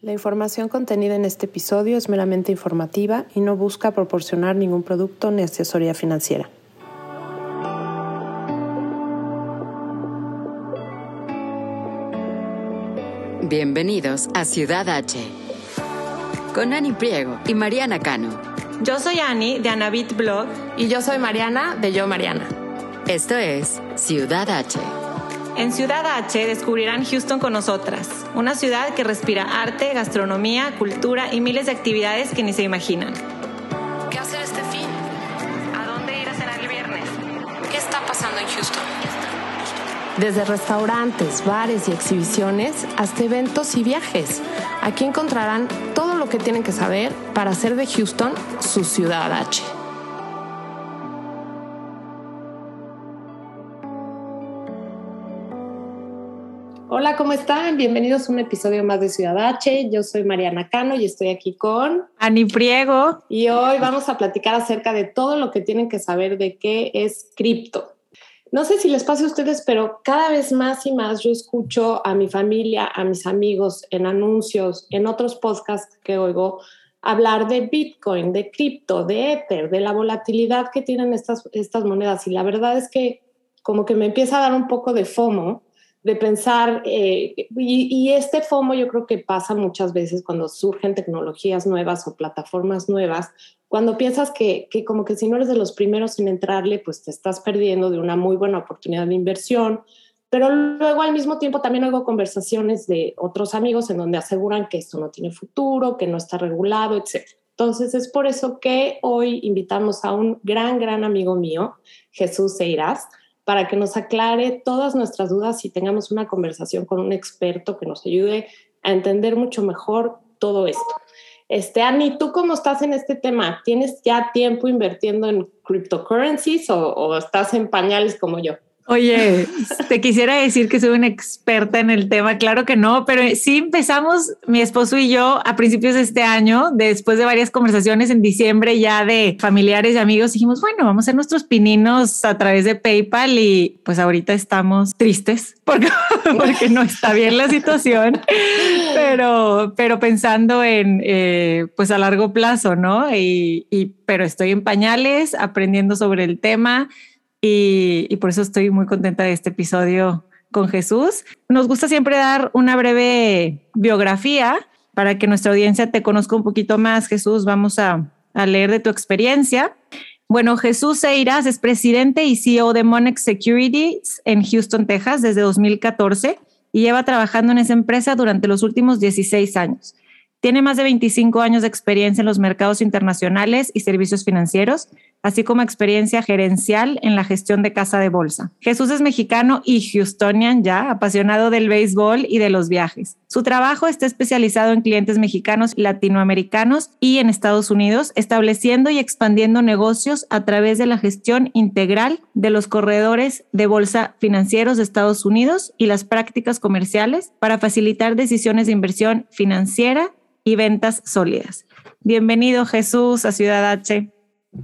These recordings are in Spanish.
La información contenida en este episodio es meramente informativa y no busca proporcionar ningún producto ni asesoría financiera. Bienvenidos a Ciudad H con Ani Priego y Mariana Cano. Yo soy Ani de Anabit Blog y yo soy Mariana de Yo Mariana. Esto es Ciudad H. En Ciudad H descubrirán Houston con nosotras, una ciudad que respira arte, gastronomía, cultura y miles de actividades que ni se imaginan. ¿Qué hacer este fin? ¿A dónde ir a cenar el viernes? ¿Qué está pasando en Houston? Desde restaurantes, bares y exhibiciones hasta eventos y viajes. Aquí encontrarán todo lo que tienen que saber para hacer de Houston su ciudad H. Hola, ¿cómo están? Bienvenidos a un episodio más de Ciudad H. Yo soy Mariana Cano y estoy aquí con Ani Priego. Y hoy vamos a platicar acerca de todo lo que tienen que saber de qué es cripto. No sé si les pasa a ustedes, pero cada vez más y más yo escucho a mi familia, a mis amigos, en anuncios, en otros podcasts que oigo, hablar de Bitcoin, de cripto, de Ether, de la volatilidad que tienen estas, estas monedas. Y la verdad es que como que me empieza a dar un poco de FOMO de pensar, eh, y, este FOMO yo creo que pasa muchas veces cuando surgen tecnologías nuevas o plataformas nuevas, cuando piensas que, que, como que si no eres de los primeros en entrarle, pues te estás perdiendo de una muy buena oportunidad de inversión, pero luego al mismo tiempo también hago conversaciones de otros amigos en donde aseguran que esto no tiene futuro, que no está regulado, etc. Entonces es por eso que hoy invitamos a un gran, gran amigo mío, Jesús Seiras, para que nos aclare todas nuestras dudas y tengamos una conversación con un experto que nos ayude a entender mucho mejor todo esto. Este, Ani, ¿tú cómo estás en este tema? ¿Tienes ya tiempo invirtiendo en cryptocurrencies o, o estás en pañales como yo? Oye, te quisiera decir que soy una experta en el tema, claro que no, pero sí empezamos mi esposo y yo a principios de este año, después de varias conversaciones en diciembre ya de familiares y amigos, dijimos, bueno, vamos a hacer nuestros pininos a través de PayPal y pues ahorita estamos tristes porque, porque no está bien la situación, pero, pero pensando en eh, pues a largo plazo, ¿no? Y, y, pero estoy en pañales aprendiendo sobre el tema y, por eso estoy muy contenta de este episodio con Jesús. Nos gusta siempre dar una breve biografía para que nuestra audiencia te conozca un poquito más. Jesús, vamos a, a leer de tu experiencia. Bueno, Jesús Seiras es presidente y CEO de Monex Securities en Houston, Texas, desde 2014 y lleva trabajando en esa empresa durante los últimos 16 años. Tiene más de 25 años de experiencia en los mercados internacionales y servicios financieros, así como experiencia gerencial en la gestión de casa de bolsa. Jesús es mexicano y houstonian ya, apasionado del béisbol y de los viajes. Su trabajo está especializado en clientes mexicanos, latinoamericanos y en Estados Unidos, estableciendo y expandiendo negocios a través de la gestión integral de los corredores de bolsa financieros de Estados Unidos y las prácticas comerciales para facilitar decisiones de inversión financiera y ventas sólidas. Bienvenido Jesús a Ciudad H.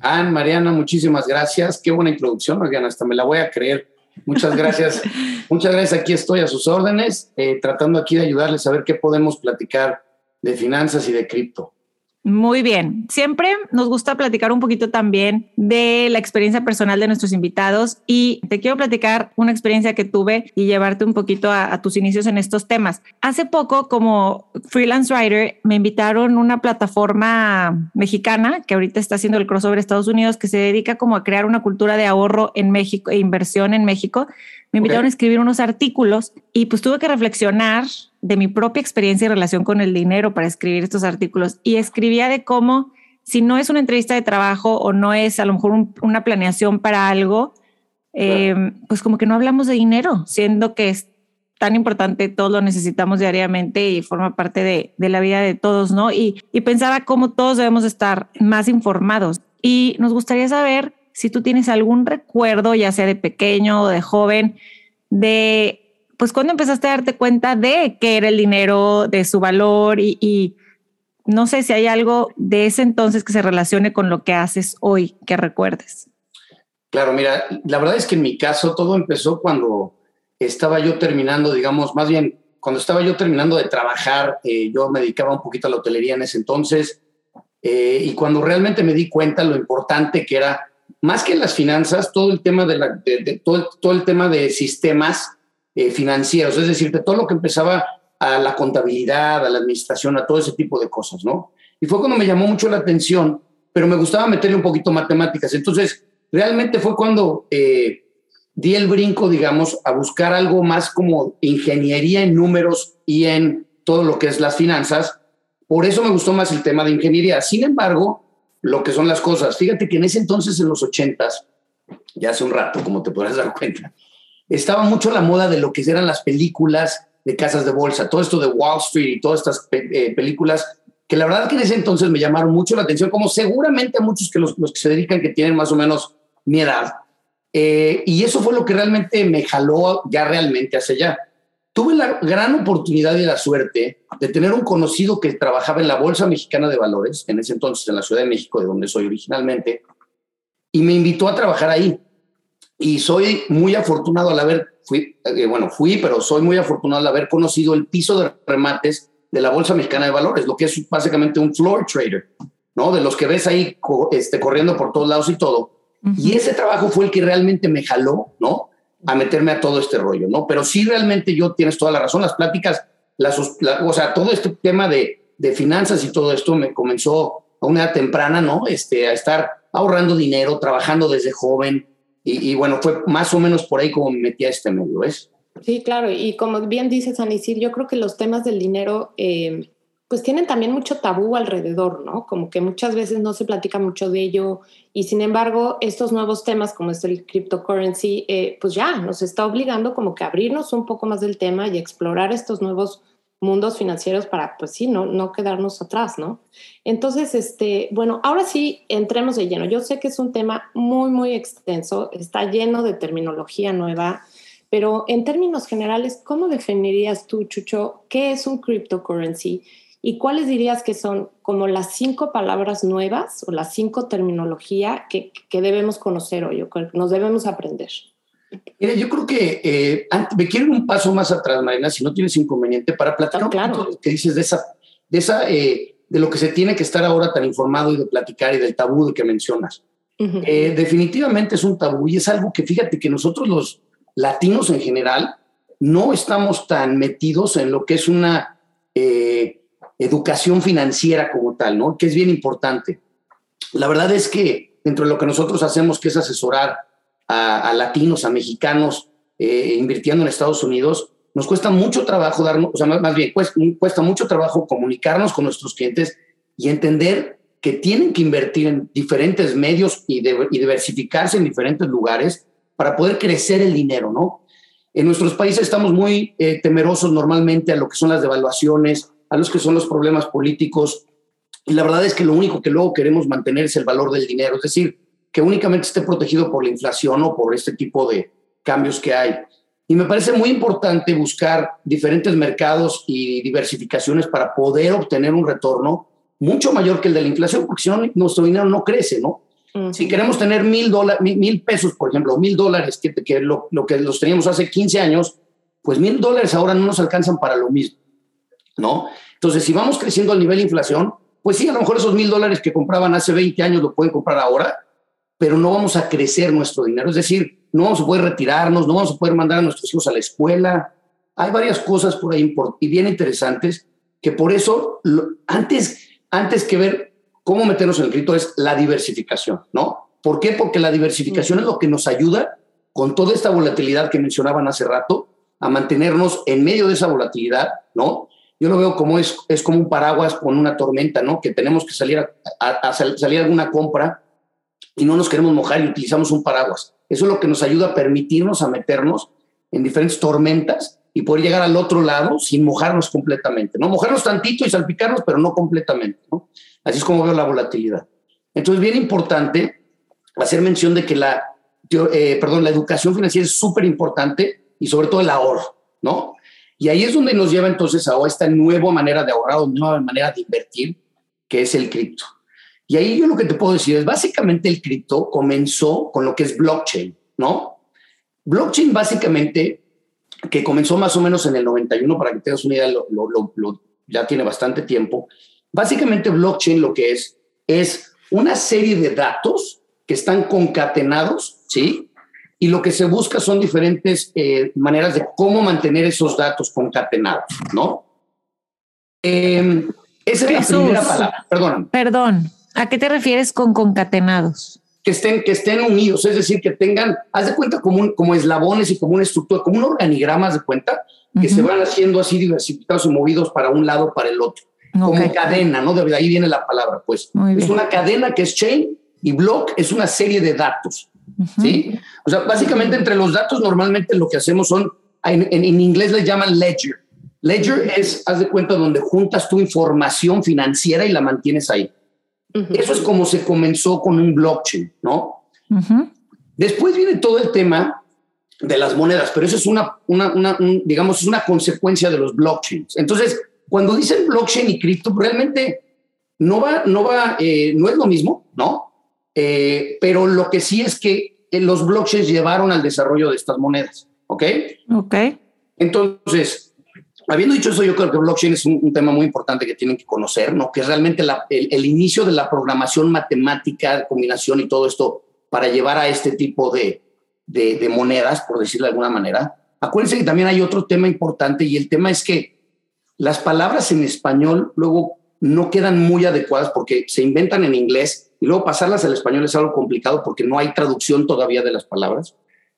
Ann, Mariana, muchísimas gracias. Qué buena introducción, Mariana, hasta me la voy a creer. Muchas gracias. Muchas gracias. Aquí estoy a sus órdenes, eh, tratando aquí de ayudarles a ver qué podemos platicar de finanzas y de cripto. Muy bien. Siempre nos gusta platicar un poquito también de la experiencia personal de nuestros invitados y te quiero platicar una experiencia que tuve y llevarte un poquito a, tus inicios en estos temas. Hace poco, como freelance writer, me invitaron a una plataforma mexicana que ahorita está haciendo el crossover Estados Unidos que se dedica como a crear una cultura de ahorro en México e inversión en México. Me invitaron a escribir unos artículos y pues tuve que reflexionar de mi propia experiencia y relación con el dinero para escribir estos artículos y escribía de cómo si no es una entrevista de trabajo o no es a lo mejor una planeación para algo, em, pues como que no hablamos de dinero, siendo que es tan importante, todos lo necesitamos diariamente y forma parte de, de la vida de todos, ¿no? Y, y pensaba cómo todos debemos estar más informados. Y nos gustaría saber si tú tienes algún recuerdo, ya sea de pequeño o de joven, de pues cuando empezaste a darte cuenta de qué era el dinero, de su valor y, no sé si hay algo de ese entonces que se relacione con lo que haces hoy, que recuerdes. Claro, mira, la verdad es que en mi caso todo empezó cuando estaba yo terminando, digamos, más bien cuando estaba yo terminando de trabajar, eh, yo me dedicaba un poquito a la hotelería en ese entonces, eh, y cuando realmente me di cuenta lo importante que era, más que las finanzas, todo el tema de, la, todo, el, todo, el, tema de sistemas eh, financieros, es decir, de todo lo que empezaba a la contabilidad, a la administración, a todo ese tipo de cosas, ¿no? Y fue cuando me llamó mucho la atención, pero me gustaba meterle un poquito matemáticas. Entonces, realmente fue cuando eh, di el brinco, digamos, a buscar algo más como ingeniería en números y en todo lo que es las finanzas. Por eso me gustó más el tema de ingeniería. Sin embargo, lo que son las cosas, fíjate que en ese entonces, en los ochentas, ya hace un rato, como te podrás dar cuenta, estaba mucho la moda de lo que eran las películas de casas de bolsa, todo esto de Wall Street y todas estas eh, películas que la verdad que en ese entonces me llamaron mucho la atención, como seguramente a muchos que los, que se dedican que tienen más o menos mi edad. Eh, y eso fue lo que realmente me jaló ya realmente hacia allá. Tuve la gran oportunidad y la suerte de tener un conocido que trabajaba en la Bolsa Mexicana de Valores, en ese entonces en la Ciudad de México, de donde soy originalmente, y me invitó a trabajar ahí. Y soy muy afortunado al haber, fui, eh, bueno, fui, pero soy muy afortunado al haber conocido el piso de remates de la Bolsa Mexicana de Valores, lo que es básicamente un floor trader, ¿no? De los que ves ahí este, corriendo por todos lados y todo. Y ese trabajo fue el que realmente me jaló, ¿no? A meterme a todo este rollo, ¿no? Pero sí, realmente yo tienes toda la razón. Las pláticas, las, o sea, todo este tema de, de, finanzas y todo esto me comenzó a una edad temprana, ¿no? Este, a estar ahorrando dinero, trabajando desde joven. Y, y bueno, fue más o menos por ahí como me metí a este medio, ¿ves? Sí, claro, y como bien dice San Isidro, yo creo que los temas del dinero eh, pues tienen también mucho tabú alrededor, ¿no? Como que muchas veces no se platica mucho de ello y sin embargo estos nuevos temas como es el cryptocurrency, eh, pues ya nos está obligando como que abrirnos un poco más del tema y explorar estos nuevos mundos financieros para, pues sí, no, no quedarnos atrás, ¿no? Entonces, este, bueno, ahora sí, entremos de lleno. Yo sé que es un tema muy, muy extenso, está lleno de terminología nueva, pero en términos generales, ¿cómo definirías tú, Chucho, qué es un cryptocurrency? ¿Y cuáles dirías que son como las cinco palabras nuevas o las cinco terminología que, que debemos conocer hoy o que nos debemos aprender? Mira, yo creo que eh, me quiero un paso más atrás, Marina, si no tienes inconveniente, para platicar claro. un lo que dices de esa, de esa, eh, de lo que se tiene que estar ahora tan informado y de platicar y del tabú de que mencionas. Uh -huh. eh, definitivamente es un tabú y es algo que fíjate que nosotros los latinos en general no estamos tan metidos en lo que es una eh, educación financiera como tal, ¿no? Que es bien importante. La verdad es que dentro de lo que nosotros hacemos, que es asesorar a, latinos, a mexicanos, eh, invirtiendo en Estados Unidos, nos cuesta mucho trabajo darnos, o sea, más, bien, cuesta, mucho trabajo comunicarnos con nuestros clientes y entender que tienen que invertir en diferentes medios y diversificarse en diferentes lugares para poder crecer el dinero, ¿no? En nuestros países estamos muy eh, temerosos normalmente a lo que son las devaluaciones, a los que son los problemas políticos, y la verdad es que lo único que luego queremos mantener es el valor del dinero, es decir, que únicamente esté protegido por la inflación o por este tipo de cambios que hay. Y me parece muy importante buscar diferentes mercados y diversificaciones para poder obtener un retorno mucho mayor que el de la inflación, porque si no, nuestro dinero no crece, ¿no? Si queremos tener mil, dólares, mil, mil, pesos, por ejemplo, mil dólares, que, que lo, lo, que los teníamos hace 15 años, pues mil dólares ahora no nos alcanzan para lo mismo, ¿no? Entonces, si vamos creciendo al nivel de inflación, pues sí, a lo mejor esos mil dólares que compraban hace 20 años lo pueden comprar ahora, pero no vamos a crecer nuestro dinero. Es decir, no vamos a poder retirarnos, no vamos a poder mandar a nuestros hijos a la escuela. Hay varias cosas por ahí y bien interesantes que por eso, antes, antes que ver cómo meternos en el cripto es la diversificación, ¿no? ¿Por qué? Porque la diversificación es lo que nos ayuda con toda esta volatilidad que mencionaban hace rato a mantenernos en medio de esa volatilidad, ¿no? Yo lo veo como es, es como un paraguas con una tormenta, ¿no? Que tenemos que salir a, a, a salir a alguna compra y no nos queremos mojar y utilizamos un paraguas. Eso es lo que nos ayuda a permitirnos a meternos en diferentes tormentas y poder llegar al otro lado sin mojarnos completamente, ¿no? Mojarnos tantito y salpicarnos, pero no completamente, ¿no? Así es como veo la volatilidad. Entonces, bien importante hacer mención de que la, eh, perdón, la educación financiera es súper importante y sobre todo el ahorro, ¿no? Y ahí es donde nos lleva entonces a esta nueva manera de ahorrar o nueva manera de invertir, que es el cripto. Y ahí yo lo que te puedo decir es, básicamente el cripto comenzó con lo que es blockchain, ¿no? Blockchain básicamente que comenzó más o menos en el 91, para que tengas una idea, ya tiene bastante tiempo. Básicamente blockchain lo que es es una serie de datos que están concatenados, ¿sí? Y lo que se busca son diferentes eh, maneras de cómo mantener esos datos concatenados, ¿no? Eh, esa es la primera palabra. Perdón. Perdón. ¿A qué te refieres con concatenados? Que estén, que estén unidos, es decir, que tengan, haz de cuenta como, como eslabones y como una estructura, como un organigrama, de cuenta, que se van haciendo así diversificados y movidos para un lado, para el otro. Como cadena, ¿no? De ahí viene la palabra, pues. es una cadena que es chain y block es una serie de datos. ¿Sí? O sea, básicamente entre los datos normalmente lo que hacemos son, en, en inglés les llaman ledger. Ledger es, haz de cuenta, donde juntas tu información financiera y la mantienes ahí. Eso es como se comenzó con un blockchain, ¿no? Después viene todo el tema de las monedas, pero eso es una, una, digamos, es una consecuencia de los blockchains. Entonces, cuando dicen blockchain y cripto, realmente no va, no va, eh, no es lo mismo, ¿no? Eh, pero lo que sí es que eh, los blockchains llevaron al desarrollo de estas monedas, ¿ok? Ok. Entonces, Habiendo dicho eso, yo creo que blockchain es un, tema muy importante que tienen que conocer, ¿no? Que es realmente el, inicio de la programación matemática, combinación y todo esto para llevar a este tipo de, de, monedas, por decirlo de alguna manera. Acuérdense que también hay otro tema importante y el tema es que las palabras en español luego no quedan muy adecuadas porque se inventan en inglés y luego pasarlas al español es algo complicado porque no hay traducción todavía de las palabras.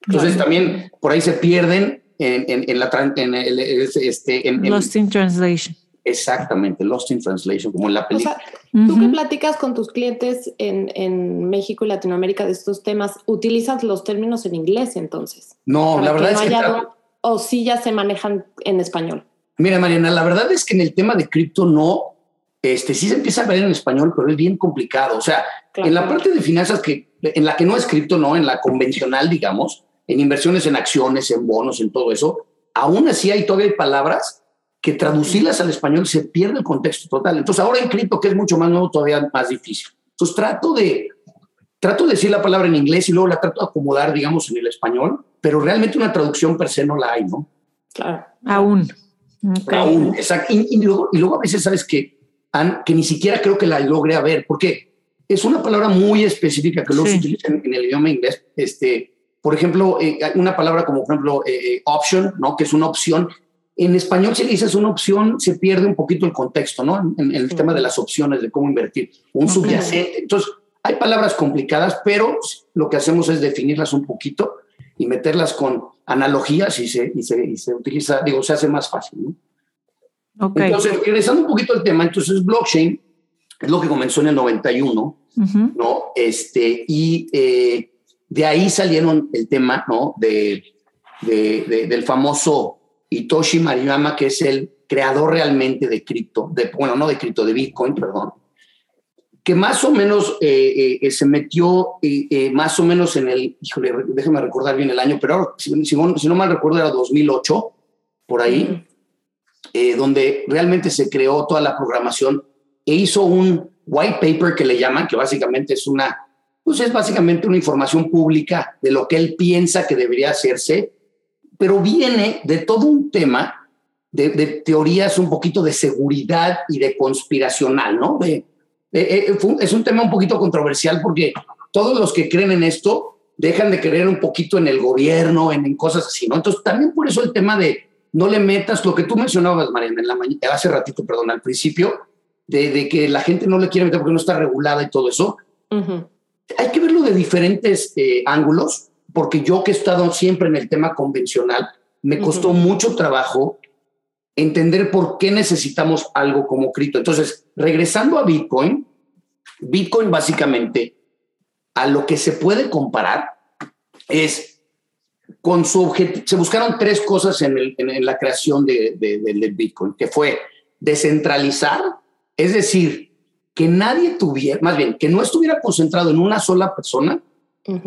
Entonces también por ahí se pierden en, la en el, este, en, Lost in Translation. Exactamente, Lost in Translation, como en la película. tú que platicas con tus clientes en, en, México y Latinoamérica de estos temas, ¿utilizas los términos en inglés entonces? No, la verdad es que... o sí ya se manejan en español. Mira, Mariana, la verdad es que en el tema de cripto no, este, sí se empieza a ver en español, pero es bien complicado. O sea, en la parte de finanzas que, en la que no es cripto, no, en la convencional, digamos, en inversiones en acciones, en bonos, en todo eso, aún así hay todavía palabras que traducirlas al español se pierde el contexto total. Entonces ahora en cripto, que es mucho más nuevo, todavía más difícil. Entonces trato de, trato de decir la palabra en inglés y luego la trato de acomodar, digamos, en el español, pero realmente una traducción per se no la hay, ¿no? Claro. Aún. Aún, exacto. Y, luego, y, luego, a veces sabes que, que ni siquiera creo que la logre a ver, porque es una palabra muy específica que luego se utiliza en, en, el idioma inglés, este, por ejemplo, eh, una palabra como, por ejemplo, eh, eh, option, ¿no? Que es una opción. En español, si dices una opción, se pierde un poquito el contexto, ¿no? En, el tema de las opciones, de cómo invertir. Un subyacente. Entonces, hay palabras complicadas, pero lo que hacemos es definirlas un poquito y meterlas con analogías y se, y se, utiliza, digo, se hace más fácil, ¿no? Entonces, regresando un poquito al tema, entonces blockchain es lo que comenzó en el 91, ¿no? Este, y de ahí salieron el tema ¿no? de, del famoso Hitoshi Maruyama, que es el creador realmente de cripto, de, bueno, no de cripto, de Bitcoin, perdón, que más o menos eh, eh, se metió eh, más o menos en el, híjole, déjeme recordar bien el año, pero si, no, mal recuerdo era 2008, por ahí, donde realmente se creó toda la programación e hizo un white paper que le llaman, que básicamente es una pues es básicamente una información pública de lo que él piensa que debería hacerse, pero viene de todo un tema de, teorías un poquito de seguridad y de conspiracional, ¿no? es un tema un poquito controversial porque todos los que creen en esto dejan de creer un poquito en el gobierno, en, cosas así, ¿no? Entonces, también por eso el tema de no le metas lo que tú mencionabas, Mariana, en la mañana, hace ratito, perdón, al principio, de, que la gente no le quiere meter porque no está regulada y todo eso hay que verlo de diferentes eh, ángulos, porque yo que he estado siempre en el tema convencional, me costó mucho trabajo entender por qué necesitamos algo como cripto. Entonces, regresando a Bitcoin, Bitcoin básicamente a lo que se puede comparar es con su objetivo. Se buscaron tres cosas en, la creación de, de Bitcoin, que fue descentralizar, es decir, que nadie tuviera, más bien, que no estuviera concentrado en una sola persona,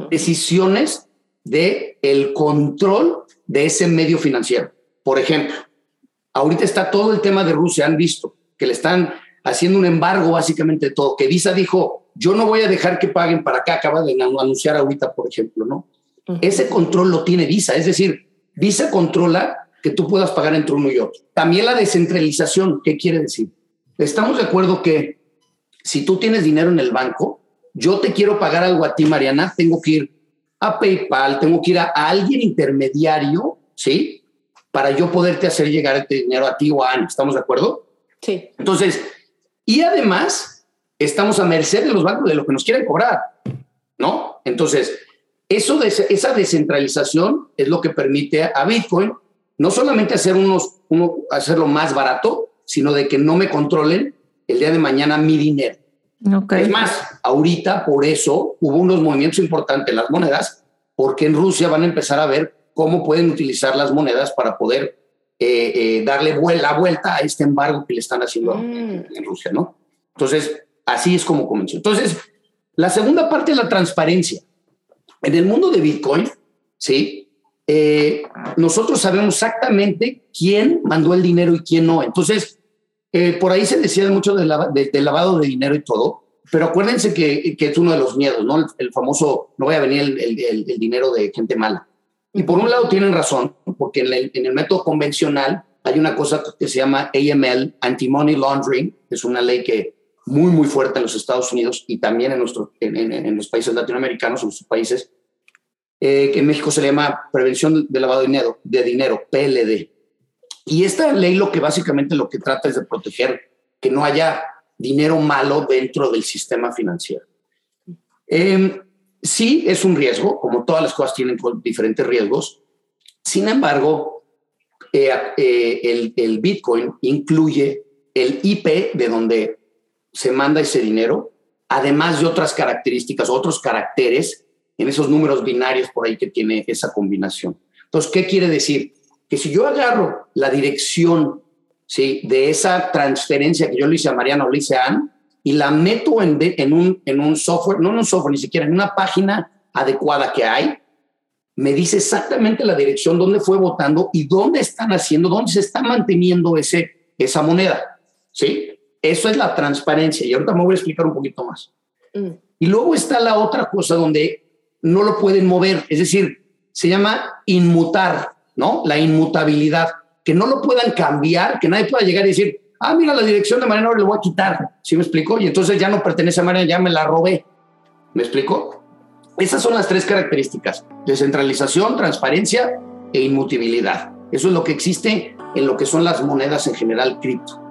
decisiones de el control de ese medio financiero. Por ejemplo, ahorita está todo el tema de Rusia, han visto que le están haciendo un embargo básicamente de todo, que Visa dijo, yo no voy a dejar que paguen para acá, acaba de anunciar ahorita, por ejemplo, ¿no? Ese control lo tiene Visa, es decir, Visa controla que tú puedas pagar entre uno y otro. También la descentralización, ¿qué quiere decir? Estamos de acuerdo que si tú tienes dinero en el banco, yo te quiero pagar algo a ti, Mariana, tengo que ir a PayPal, tengo que ir a, alguien intermediario, ¿sí? Para yo poderte hacer llegar este dinero a ti o a Ana. ¿Estamos de acuerdo? Sí. Entonces, y además, estamos a merced de los bancos de lo que nos quieren cobrar, ¿no? Entonces, eso de esa descentralización es lo que permite a Bitcoin no solamente hacer unos, uno, hacerlo más barato, sino de que no me controlen el día de mañana mi dinero. Es más, ahorita por eso hubo unos movimientos importantes en las monedas, porque en Rusia van a empezar a ver cómo pueden utilizar las monedas para poder eh, eh, darle la vuelta a este embargo que le están haciendo en, mm. en Rusia, ¿no? Entonces, así es como comenzó. Entonces, la segunda parte es la transparencia. En el mundo de Bitcoin, ¿sí? Eh, nosotros sabemos exactamente quién mandó el dinero y quién no. Entonces, eh, por ahí se decía mucho del, lavado de dinero y todo, pero acuérdense que, es uno de los miedos, ¿no? El, famoso, no voy a venir el, dinero de gente mala. Y por un lado tienen razón, porque en el, método convencional hay una cosa que se llama AML, Anti-Money Laundering, que es una ley que muy, muy fuerte en los Estados Unidos y también en, nuestro, en, los países latinoamericanos, en sus países, eh, que en México se le llama Prevención de Lavado de Dinero, de dinero, PLD. Y esta ley lo que básicamente lo que trata es de proteger que no haya dinero malo dentro del sistema financiero. Em, sí, es un riesgo, como todas las cosas tienen diferentes riesgos. Sin embargo, eh, eh, el, el Bitcoin incluye el IP de donde se manda ese dinero, además de otras características, otros caracteres en esos números binarios por ahí que tiene esa combinación. Entonces, ¿qué quiere decir? Que si yo agarro la dirección ¿sí? de esa transferencia que yo le hice a Mariano o le hice a Ann, y la meto en, en, un, en un software, no en un software ni siquiera, en una página adecuada que hay, me dice exactamente la dirección donde fue votando y dónde están haciendo, dónde se está manteniendo ese, esa moneda. ¿Sí? Eso es la transparencia y ahorita me voy a explicar un poquito más. Mm. Y luego está la otra cosa donde no lo pueden mover, es decir, se llama inmutar, ¿no? La inmutabilidad, que no lo puedan cambiar, que nadie pueda llegar y decir, ah, mira, la dirección de Mariana ahora le voy a quitar, ¿sí me explico? Y entonces ya no pertenece a Mariana, ya me la robé, ¿me explico? Esas son las tres características, descentralización, transparencia e inmutabilidad. Eso es lo que existe en lo que son las monedas en general cripto.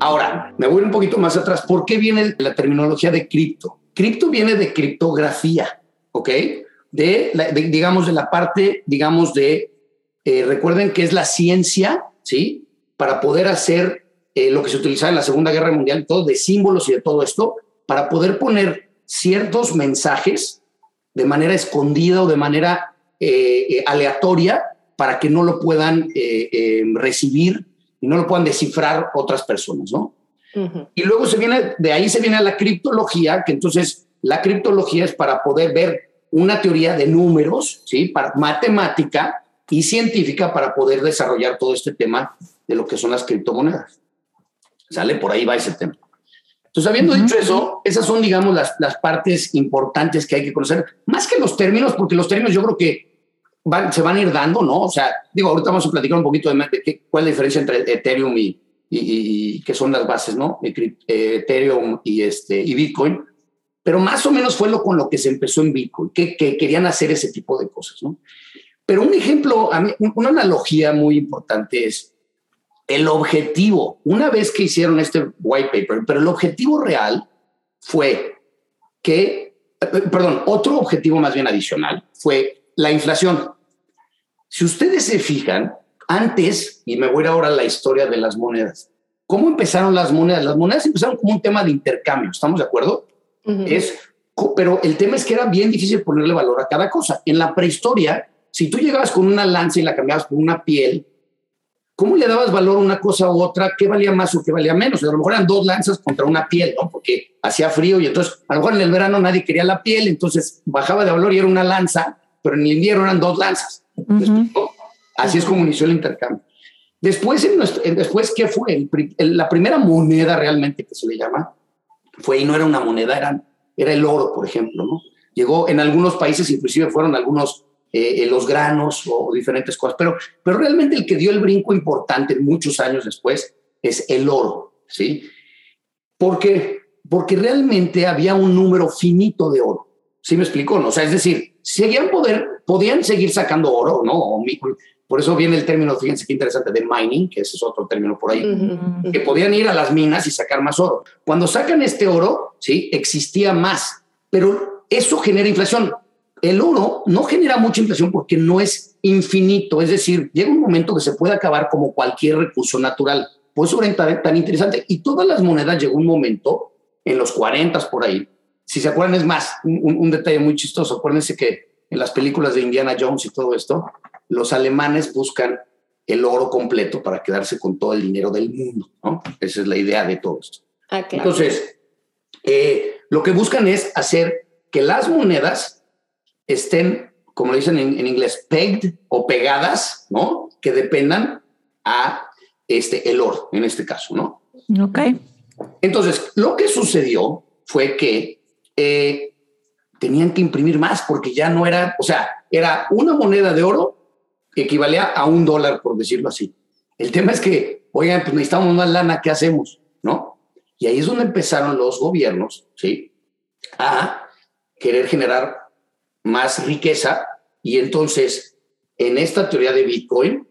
Ahora, me voy un poquito más atrás. ¿Por qué viene la terminología de cripto? Cripto viene de criptografía, ¿ok? De, digamos, de la parte, digamos, de, eh, recuerden que es la ciencia, ¿sí? Para poder hacer eh, lo que se utilizaba en la Segunda Guerra Mundial, todo de símbolos y de todo esto, para poder poner ciertos mensajes de manera escondida o de manera eh, aleatoria para que no lo puedan recibir y no lo puedan descifrar otras personas, ¿no? Y luego se viene, de ahí se viene a la criptología, que entonces la criptología es para poder ver una teoría de números, ¿sí? Para, matemática y científica para poder desarrollar todo este tema de lo que son las criptomonedas. ¿Sale? Por ahí va ese tema. Entonces, habiendo dicho eso, esas son, digamos, las, las partes importantes que hay que conocer, más que los términos, porque los términos yo creo que se van a ir dando, ¿no? O sea, digo, ahorita vamos a platicar un poquito de, qué, cuál es la diferencia entre Ethereum y, y, qué son las bases, ¿no? Eh, Ethereum y, este, y Bitcoin. Pero más o menos fue lo con lo que se empezó en Bitcoin, que, que querían hacer ese tipo de cosas, ¿no? Pero un ejemplo, a mí, una analogía muy importante es el objetivo. Una vez que hicieron este white paper, pero el objetivo real fue que, eh, perdón, otro objetivo más bien adicional fue la inflación. Si ustedes se fijan, antes, y me voy a ir ahora a la historia de las monedas, ¿cómo empezaron las monedas? Las monedas empezaron como un tema de intercambio, ¿estamos de acuerdo? Es, pero el tema es que era bien difícil ponerle valor a cada cosa. En la prehistoria, si tú llegabas con una lanza y la cambiabas por una piel, ¿cómo le dabas valor a una cosa u otra? ¿Qué valía más o qué valía menos? a lo mejor eran dos lanzas contra una piel, ¿no? Porque hacía frío y entonces a lo mejor en el verano nadie quería la piel, entonces bajaba de valor y era una lanza, pero en el invierno eran dos lanzas. Así es como inició el intercambio. Después, en después ¿qué fue? la primera moneda realmente que se le llama fue, y no era una moneda, era, era el oro, por ejemplo, ¿no? llegó en algunos países, inclusive fueron algunos eh, eh, los granos o diferentes cosas, pero, pero realmente el que dio el brinco importante muchos años después es el oro, ¿sí? Porque, porque realmente había un número finito de oro, ¿sí me explico? No? O sea, es decir, seguían poder, podían seguir sacando oro, ¿no? Por eso viene el término, fíjense qué interesante, de mining, que ese es otro término por ahí, que podían ir a las minas y sacar más oro. Cuando sacan este oro, ¿sí? Existía más, pero eso genera inflación. El oro no genera mucha inflación porque no es infinito, es decir, llega un momento que se puede acabar como cualquier recurso natural. Por eso es tan, interesante. Y todas las monedas llegó un momento, en los 40 por ahí, si se acuerdan, es más, un, detalle muy chistoso, acuérdense que en las películas de Indiana Jones y todo esto, los alemanes buscan el oro completo para quedarse con todo el dinero del mundo, ¿no? Esa es la idea de todo esto. Ah, Entonces, eh, lo que buscan es hacer que las monedas estén, como dicen en, inglés, pegged o pegadas, ¿no? Que dependan a este, el oro, en este caso, ¿no? Ok. Entonces, lo que sucedió fue que eh, tenían que imprimir más porque ya no era, o sea, era una moneda de oro equivalía a un dólar, por decirlo así. El tema es que, oigan, pues necesitamos más lana, ¿qué hacemos? ¿No? Y ahí es donde empezaron los gobiernos, ¿sí? A querer generar más riqueza y entonces en esta teoría de Bitcoin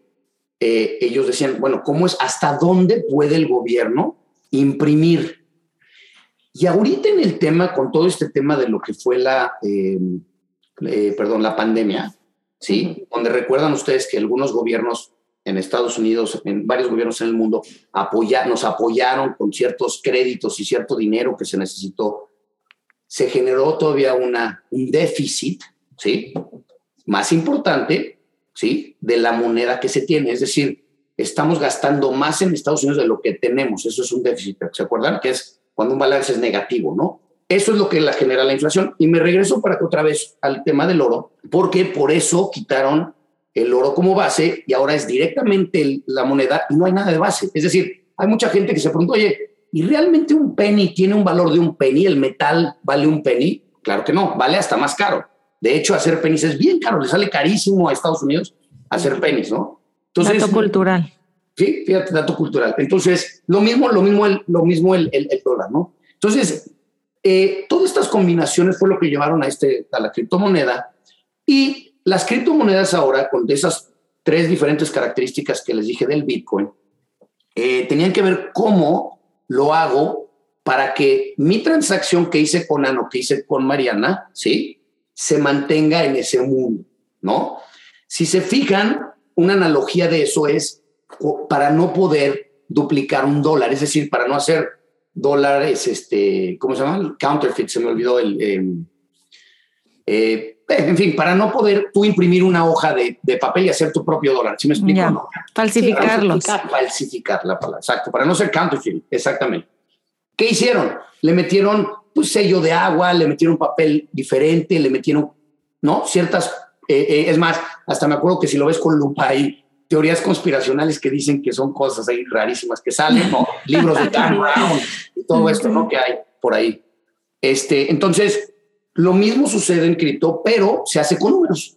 eh, ellos decían, bueno, ¿cómo es hasta dónde puede el gobierno imprimir? Y ahorita en el tema, con todo este tema de lo que fue la, eh, eh, perdón, la pandemia, ¿sí? Donde recuerdan ustedes que algunos gobiernos en Estados Unidos, en varios gobiernos en el mundo, apoya, nos apoyaron con ciertos créditos y cierto dinero que se necesitó se generó todavía una, un déficit, ¿sí? Más importante, ¿sí? De la moneda que se tiene. Es decir, estamos gastando más en Estados Unidos de lo que tenemos. Eso es un déficit. ¿Se acuerdan? Que es cuando un balance es negativo, ¿no? Eso es lo que la genera la inflación. Y me regreso para que otra vez al tema del oro, porque por eso quitaron el oro como base y ahora es directamente la moneda y no hay nada de base. Es decir, hay mucha gente que se pregunta, oye, ¿Y realmente un penny tiene un valor de un penny? ¿El metal vale un penny? Claro que no, vale hasta más caro. De hecho, hacer pennies es bien caro, le sale carísimo a Estados Unidos hacer pennies, ¿no? Entonces, dato cultural. Sí, fíjate, dato cultural. Entonces, lo mismo, lo mismo, el, lo mismo el, el, dólar, ¿no? Entonces, eh, todas estas combinaciones fue lo que llevaron a, este, a la criptomoneda y las criptomonedas ahora, con esas tres diferentes características que les dije del Bitcoin, eh, tenían que ver cómo lo hago para que mi transacción que hice con Ano, que hice con Mariana, ¿sí? Se mantenga en ese mundo, ¿no? Si se fijan, una analogía de eso es para no poder duplicar un dólar, es decir, para no hacer dólares, este, ¿cómo se llama? Counterfeit, se me olvidó el... Em, eh, en fin, para no poder tú imprimir una hoja de, papel y hacer tu propio dólar. ¿Sí me explico? No? Falsificarlos. falsificar, la palabra, exacto, para no ser counterfeit, exactamente. ¿Qué hicieron? Le metieron pues, sello de agua, le metieron papel diferente, le metieron, ¿no? Ciertas, eh, eh, es más, hasta me acuerdo que si lo ves con lupa teorías conspiracionales que dicen que son cosas ahí rarísimas que salen, ¿no? Libros de Dan Brown y todo esto, ¿no? Que hay por ahí. Este, entonces, lo mismo sucede en cripto, pero se hace con números.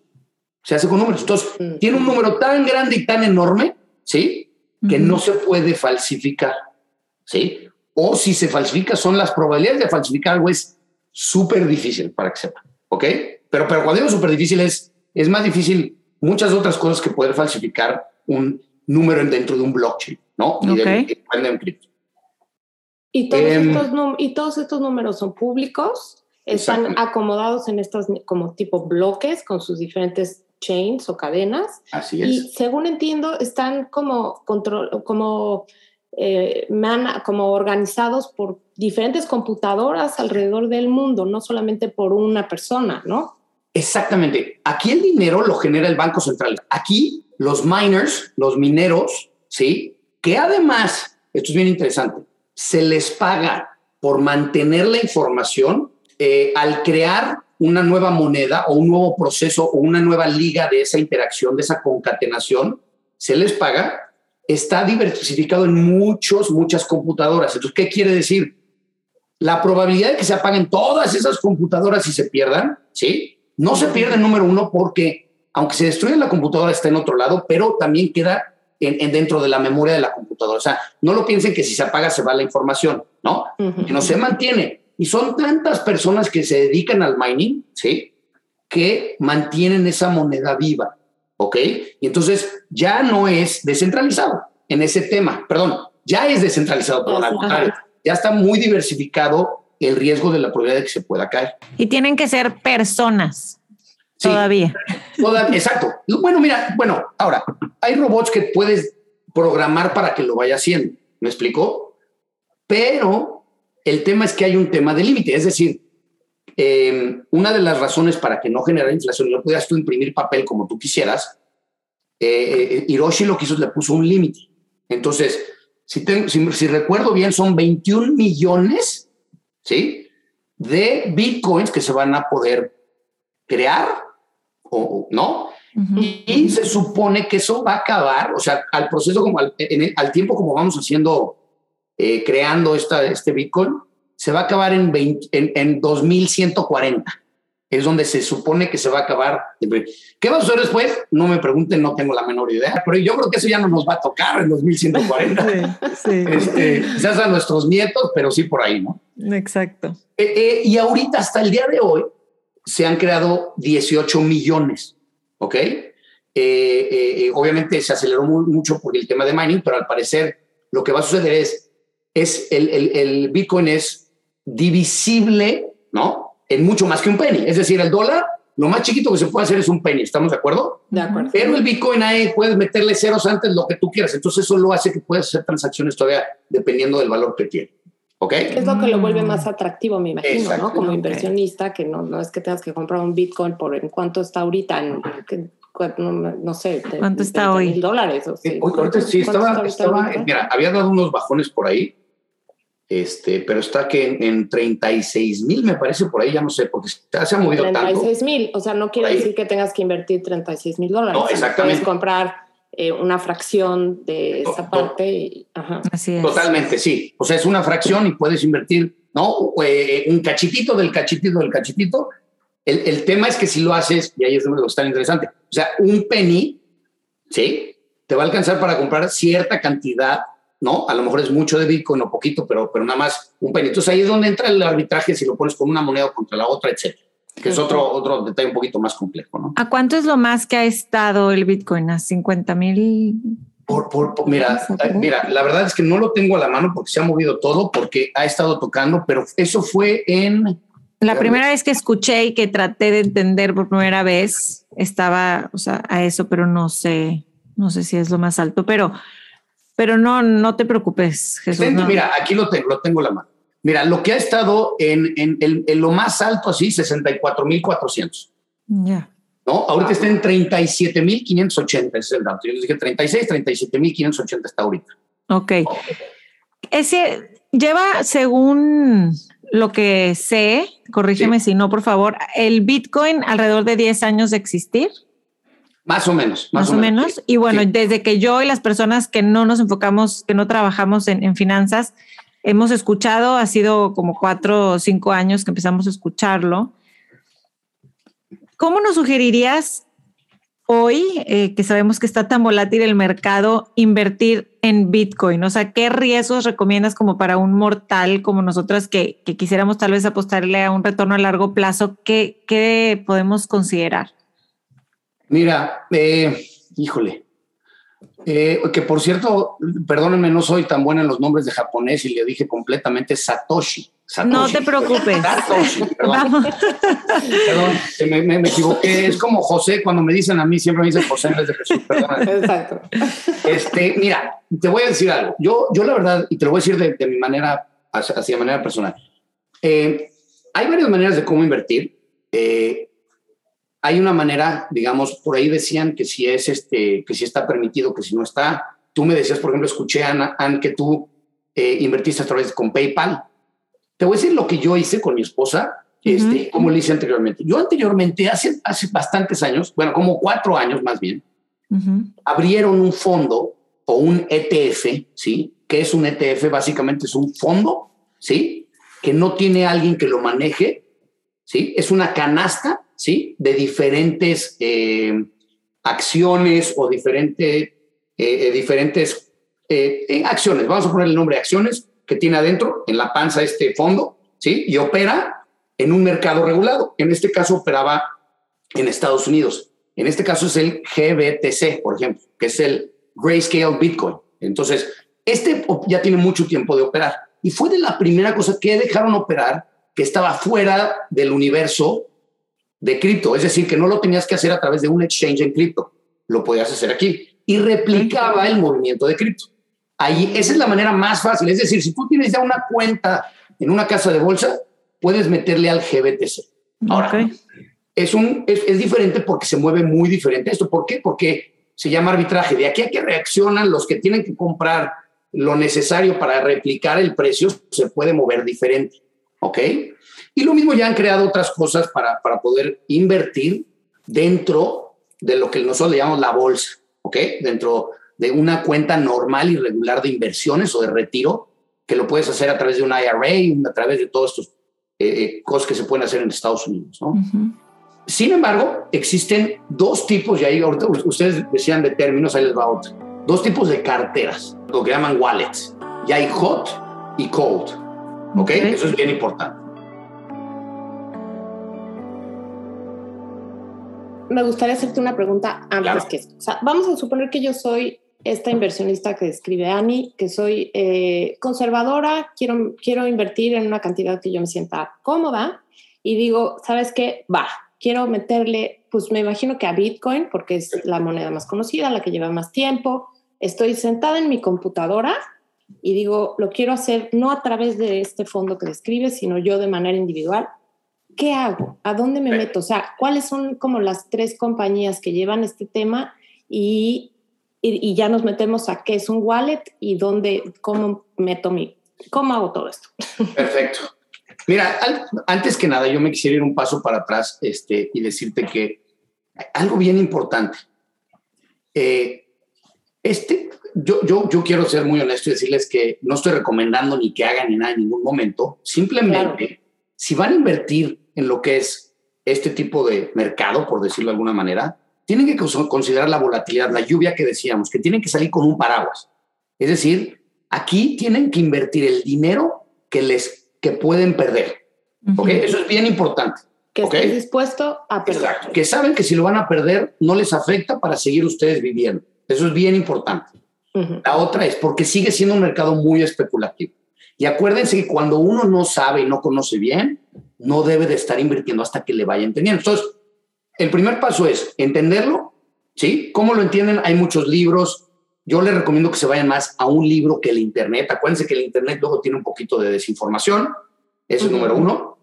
Se hace con números. Entonces, mm. tiene un número tan grande y tan enorme, ¿sí? Que no se puede falsificar, ¿sí? O si se falsifica, son las probabilidades de falsificar algo es súper difícil para que sepan, ¿ok? Pero, pero cuando digo súper difícil es, es más difícil muchas otras cosas que poder falsificar un número dentro de un blockchain, ¿no? Okay. Y, todos em, estos y todos estos números son públicos están acomodados en estos como tipo bloques con sus diferentes chains o cadenas. Así es. Y según entiendo, están como, control, como, eh, como organizados por diferentes computadoras alrededor del mundo, no solamente por una persona, ¿no? Exactamente. Aquí el dinero lo genera el Banco Central. Aquí los miners, los mineros, ¿sí? Que además, esto es bien interesante, se les paga por mantener la información eh, al crear una nueva moneda o un nuevo proceso o una nueva liga de esa interacción, de esa concatenación, se les paga, está diversificado en muchos, muchas computadoras. Entonces, ¿qué quiere decir? la probabilidad de que se apaguen todas esas computadoras y se pierdan, ¿sí? No se pierde número uno porque aunque se destruye la computadora está en otro lado, pero también queda en, dentro de la memoria de la computadora. O sea, no lo piensen que si se apaga se va la información, ¿no? Que no se mantiene. Y son tantas personas que se dedican al mining, ¿sí? Que mantienen esa moneda viva, ¿ok? Y entonces ya no es descentralizado en ese tema, perdón, ya es descentralizado, perdón, al contrario ya está muy diversificado el riesgo de la probabilidad de que se pueda caer. Y tienen que ser personas todavía. exacto. Bueno, mira, bueno, ahora, hay robots que puedes programar para que lo vaya haciendo. ¿Me explicó? Pero el tema es que hay un tema de límite. Es decir, em, una de las razones para que no generara inflación y no pudieras tú imprimir papel como tú quisieras, eh, eh, Hiroshi lo que hizo es le puso un límite. Entonces, si, recuerdo bien, son 21 millones, ¿sí? De bitcoins que se van a poder crear, o, ¿no? y, se supone que eso va a acabar, o sea, al proceso, como al, tiempo como vamos haciendo, eh, creando esta, este bitcoin, se va a acabar en, en, en 2140 es donde se supone que se va a acabar. ¿Qué va a suceder después? No me pregunten, no tengo la menor idea, pero yo creo que eso ya no nos va a tocar en 2140. Sí, sí. Este, quizás a nuestros nietos, pero sí por ahí, ¿no? Exacto. Eh, eh, y ahorita, hasta el día de hoy, se han creado 18 millones, ¿ok? Eh, obviamente se aceleró mucho por el tema de mining, pero al parecer lo que va a suceder es, es el, el, el Bitcoin es divisible, ¿no? En mucho más que un penny. Es decir, el dólar, lo más chiquito que se puede hacer es un penny. ¿Estamos de acuerdo? De acuerdo. Pero el Bitcoin ahí puedes meterle ceros antes lo que tú quieras. Entonces eso lo hace que puedas hacer transacciones todavía dependiendo del valor que tiene. ¿Ok? Es lo que lo vuelve más atractivo, me imagino, ¿no? Como inversionista, que no, no es que tengas que comprar un Bitcoin por en cuánto está ahorita, en, no, sé. ¿Cuánto está hoy? Mil dólares. O sí, ahorita sí, estaba, estaba mira, había dado unos bajones por ahí, este, pero está que en, 36 mil, me parece, por ahí ya no sé, porque se ha movido 36 mil, o sea, no quiere decir que tengas que invertir 36 mil dólares. No, exactamente. Puedes comprar eh, una fracción de esa parte. Así es. Totalmente, sí. O sea, es una fracción y puedes invertir, ¿no? Eh, un cachitito del cachitito del cachitito. El, el, tema es que si lo haces, y ahí es donde lo está interesante, o sea, un penny, ¿sí? Te va a alcanzar para comprar cierta cantidad ¿no? A lo mejor es mucho de Bitcoin o poquito, pero, pero nada más un penny. Entonces ahí es donde entra el arbitraje si lo pones con una moneda o contra la otra, etcétera. Que es otro, otro detalle un poquito más complejo, ¿no? ¿A cuánto es lo más que ha estado el Bitcoin? ¿A 50 mil? Por, por, mira, mira, la verdad es que no lo tengo a la mano porque se ha movido todo, porque ha estado tocando, pero eso fue en... La primera vez que escuché y que traté de entender por primera vez, estaba, o sea, a eso, pero no sé, no sé si es lo más alto, pero pero no, no te preocupes, Jesús. Mira, aquí lo tengo, lo tengo la mano. Mira, lo que ha estado en, en, en, lo más alto así, 64,400. Ya. ¿No? Ahorita está en 37,580, ese es el dato. Yo les dije 36, 37,580 está ahorita. Ok. Ese lleva, según lo que sé, corrígeme si no, por favor, el Bitcoin alrededor de 10 años de existir. Más o menos. Más, o, menos. Y bueno, desde que yo y las personas que no nos enfocamos, que no trabajamos en, finanzas, hemos escuchado, ha sido como cuatro o cinco años que empezamos a escucharlo. ¿Cómo nos sugerirías hoy, eh, que sabemos que está tan volátil el mercado, invertir en Bitcoin? O sea, ¿qué riesgos recomiendas como para un mortal como nosotras que, quisiéramos tal vez apostarle a un retorno a largo plazo? ¿Qué, qué podemos considerar? Mira, eh, híjole, eh, que por cierto, perdónenme, no soy tan buena en los nombres de japonés y le dije completamente Satoshi. No te preocupes. Satoshi, perdón. perdón me, me, equivoqué. Es como José, cuando me dicen a mí, siempre me dicen José en vez de Jesús. Perdón. Exacto. Este, mira, te voy a decir algo. Yo, yo la verdad, y te lo voy a decir de, mi manera, así de manera personal. Eh, hay varias maneras de cómo invertir. Eh, hay una manera, digamos, por ahí decían que si es este, que si está permitido, que si no está. Tú me decías, por ejemplo, escuché a Ana, que tú eh, invertiste a través con PayPal. Te voy a decir lo que yo hice con mi esposa, este, como le hice anteriormente. Yo anteriormente, hace, hace bastantes años, bueno, como cuatro años más bien, abrieron un fondo o un ETF, ¿sí? que es un ETF? Básicamente es un fondo, ¿sí? que no tiene alguien que lo maneje, ¿sí? Es una canasta, ¿sí? De diferentes eh, acciones o diferente, eh, eh, diferentes acciones. Vamos a poner el nombre de acciones que tiene adentro, en la panza este fondo, ¿sí? Y opera en un mercado regulado. En este caso operaba en Estados Unidos. En este caso es el GBTC, por ejemplo, que es el Grayscale Bitcoin. Entonces, este ya tiene mucho tiempo de operar y fue de la primera cosa que dejaron operar que estaba fuera del universo de cripto. Es decir, que no lo tenías que hacer a través de un exchange en cripto, lo podías hacer aquí y replicaba el movimiento de cripto. Ahí, esa es la manera más fácil. Es decir, si tú tienes ya una cuenta en una casa de bolsa, puedes meterle al GBTC. Ahora, es, un, es, es diferente porque se mueve muy diferente esto. ¿Por qué? Porque se llama arbitraje. De aquí a que reaccionan los que tienen que comprar lo necesario para replicar el precio, se puede mover diferente. ¿Ok? Y lo mismo ya han creado otras cosas para, para poder invertir dentro de lo que nosotros le llamamos la bolsa. ¿Ok? Dentro de una cuenta normal y regular de inversiones o de retiro, que lo puedes hacer a través de un IRA, a través de todos estos eh, eh, cosas que se pueden hacer en Estados Unidos. ¿no? Sin embargo, existen dos tipos, y ahí ahorita ustedes decían de términos, ahí les va otro. Dos tipos de carteras, lo que llaman wallets. Y hay hot y cold. ¿Ok? Ok. Eso es bien importante. Me gustaría hacerte una pregunta antes Claro. que esto. O sea, vamos a suponer que yo soy esta inversionista que describe Ani, que soy eh, conservadora, quiero, quiero invertir en una cantidad que yo me sienta cómoda y digo, ¿sabes qué? Va, quiero meterle, pues me imagino que a Bitcoin, porque es la moneda más conocida, la que lleva más tiempo. Estoy sentada en mi computadora y digo, lo quiero hacer no a través de este fondo que describe, sino yo de manera individual. ¿Qué hago? ¿A dónde me meto? O sea, ¿cuáles son como las tres compañías que llevan este tema? Y, y, y ya nos metemos a qué es un wallet y dónde, cómo meto mi, cómo hago todo esto. Perfecto. Mira, al- antes que nada, yo me quisiera ir un paso para atrás este, y decirte que algo bien importante. Eh, este, yo, yo, yo quiero ser muy honesto y decirles que no estoy recomendando ni que hagan ni nada en ningún momento. Simplemente, si van a invertir en lo que es este tipo de mercado, por decirlo de alguna manera, tienen que cons- considerar la volatilidad, la lluvia que decíamos, que tienen que salir con un paraguas. Es decir, aquí tienen que invertir el dinero que les que pueden perder. ¿ok? Eso es bien importante. Que Ok. estés dispuesto a perder. Exacto. Que saben que si lo van a perder, no les afecta para seguir ustedes viviendo. Eso es bien importante. La otra es porque sigue siendo un mercado muy especulativo. Y acuérdense que cuando uno no sabe y no conoce bien, no debe de estar invirtiendo hasta que le vaya entendiendo. Entonces, el primer paso es entenderlo, ¿sí? ¿Cómo lo entienden? Hay muchos libros. Yo les recomiendo que se vayan más a un libro que el Internet. Acuérdense que el Internet luego tiene un poquito de desinformación. Eso es número uno.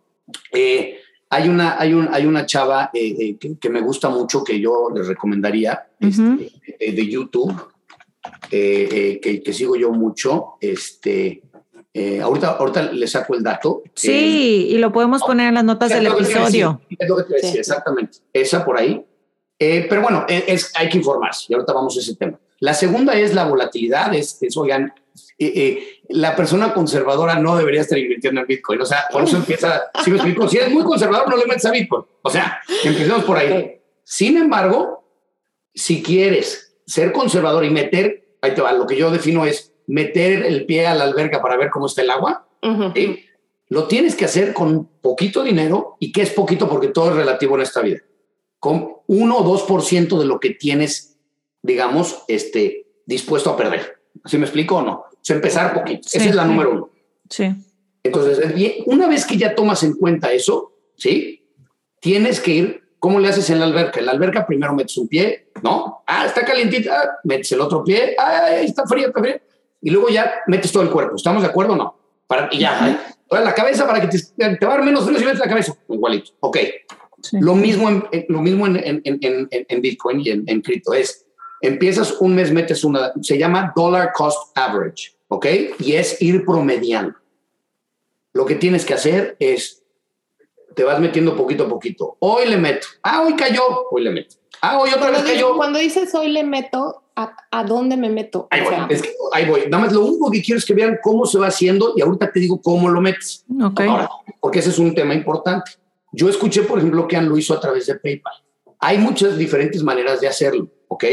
Eh, hay, una, hay, un, hay una chava eh, eh, que, que me gusta mucho que yo les recomendaría este, eh, de YouTube, eh, eh, que, que sigo yo mucho. Este, eh, ahorita, ahorita le saco el dato. Eh, Sí, y lo podemos poner en las notas del decir, episodio. es lo que te iba a decir, Sí. exactamente. Esa por ahí. Eh, pero bueno, es, es- hay que informarse y ahorita vamos a ese tema. La segunda es la volatilidad. Es, es, oigan, eh, eh, la persona conservadora no debería estar invirtiendo en Bitcoin. O sea, por eso empieza, si me explico, si eres muy conservador, no le metes a Bitcoin. O sea, empecemos por ahí. Sin embargo, si quieres ser conservador y meter, ahí te va, lo que yo defino es meter el pie a la alberca para ver cómo está el agua. ¿sí? lo tienes que hacer con poquito dinero y que es poquito porque todo es relativo en esta vida. Con 1 o 2% de lo que tienes, digamos, este, dispuesto a perder. ¿Sí me explico o no? O sea, empezar poquito. Sí. Esa es la número uno. Sí. Entonces, una vez que ya tomas en cuenta eso, ¿sí? Tienes que ir, ¿cómo le haces en la alberca? En la alberca primero metes un pie, ¿no? Ah, está calientita, ah, metes el otro pie, ah, está frío, está frío. Y luego ya metes todo el cuerpo. ¿Estamos de acuerdo o no? Para, y ya, ¿eh? Ahora la cabeza para que te, te va a dar menos frío si metes la cabeza. Igualito. Ok. sí. Lo mismo en, en- lo mismo en Bitcoin y en, en cripto es, empiezas un mes, metes una, se llama dollar cost average, ¿ok? Y es ir promediando. Lo que tienes que hacer es, te vas metiendo poquito a poquito. Hoy le meto. Ah, hoy cayó. Hoy le meto. Ah, hoy otra vez Cuando, cayó. cuando dices hoy le meto, a, a dónde me meto. Ahí O voy, sea, es que- ahí voy. Nada más lo único que quiero es que vean cómo se va haciendo y ahorita te digo cómo lo metes. Ok. Ahora, porque ese es un tema importante. Yo escuché, por ejemplo, que Ann lo hizo a través de PayPal. Hay muchas diferentes maneras de hacerlo, ¿ok?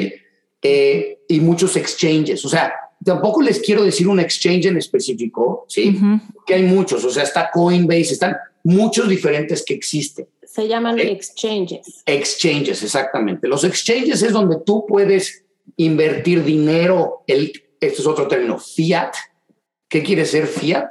Eh, y muchos exchanges. O sea, tampoco les quiero decir un exchange en específico, ¿sí? Que hay muchos. O sea, está Coinbase, están muchos diferentes que existen. se llaman Eh, exchanges. Exchanges, exactamente. Los exchanges es donde tú puedes invertir dinero. El, este es otro término, fiat. ¿Qué quiere ser fiat?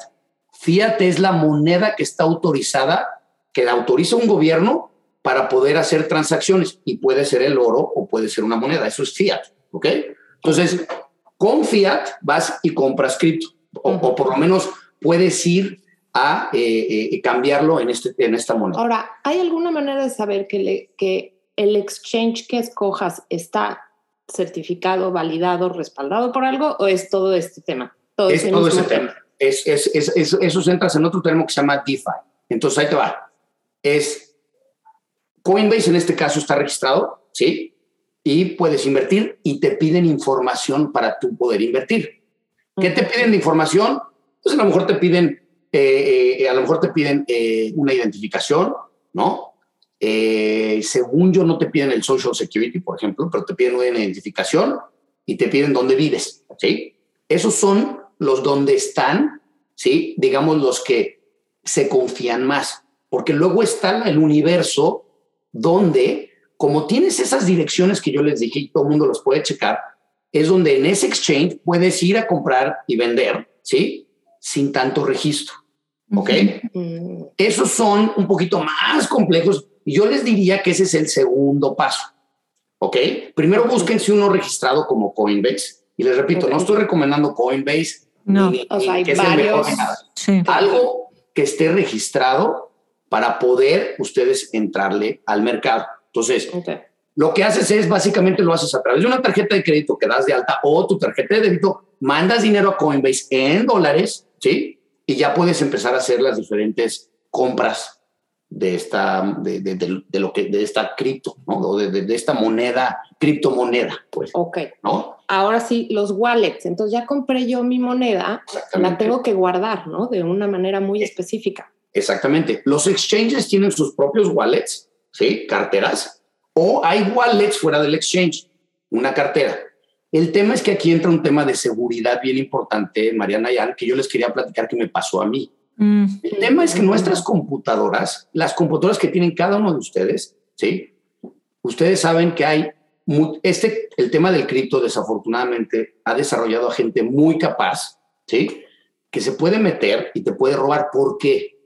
Fiat es la moneda que está autorizada, que la autoriza un gobierno para poder hacer transacciones y puede ser el oro o puede ser una moneda. Eso es fiat, ¿ok? Entonces, con fiat vas y compras cripto o, o por lo menos puedes ir a eh, eh, cambiarlo en, este, en esta moneda. Ahora, ¿hay alguna manera de saber que, le- que el exchange que escojas está certificado, validado, respaldado por algo o es todo este tema? Todo es todo ese tema. Es, es, es, es- eso entras en otro término que se llama DeFi. Entonces ahí te va. Es Coinbase en este caso está registrado, ¿sí? Y puedes invertir y te piden información para tú poder invertir. ¿Qué te piden de información? Pues a lo mejor te piden, eh, eh, a lo mejor te piden eh, una identificación, ¿no? Eh, según yo no te piden el Social Security, por ejemplo, pero te piden una identificación y te piden dónde vives, ¿sí? Esos son los donde están, ¿sí? Digamos los que se confían más, porque luego está el universo donde, como tienes esas direcciones que yo les dije y todo el mundo los puede checar, es donde en ese exchange puedes ir a comprar y vender, ¿sí? Sin tanto registro, ¿ok? Mm, Esos son un poquito más complejos yo les diría que ese es el segundo paso, ¿ok? Primero búsquense uno registrado como Coinbase y les repito, no Ok. estoy recomendando Coinbase No. ni, O sea, ni hay que es el mejor varios. ni nada Sí. algo que esté registrado para poder ustedes entrarle al mercado. Entonces, ok. lo que haces es básicamente lo haces a través de una tarjeta de crédito que das de alta o tu tarjeta de débito, mandas dinero a Coinbase en dólares, ¿sí? Y ya puedes empezar a hacer las diferentes compras de esta, de, de- de- de lo que, de esta cripto, ¿no? O de, esta moneda, criptomoneda, pues, Ok. ¿no? Ahora sí, los wallets. Entonces ya compré yo mi moneda, la tengo que guardar, ¿no? De una manera muy específica. Exactamente. Los exchanges tienen sus propios wallets, ¿sí? Carteras. O hay wallets fuera del exchange, una cartera. El tema es que aquí entra un tema de seguridad bien importante, Mariana Yan, que yo les quería platicar que me pasó a mí. Mm, El tema es que nuestras computadoras, las computadoras que tienen cada uno de ustedes, ¿sí? Ustedes saben que hay, este, el tema del cripto desafortunadamente ha desarrollado a gente muy capaz, ¿sí? Que se puede meter y te puede robar. ¿Por qué?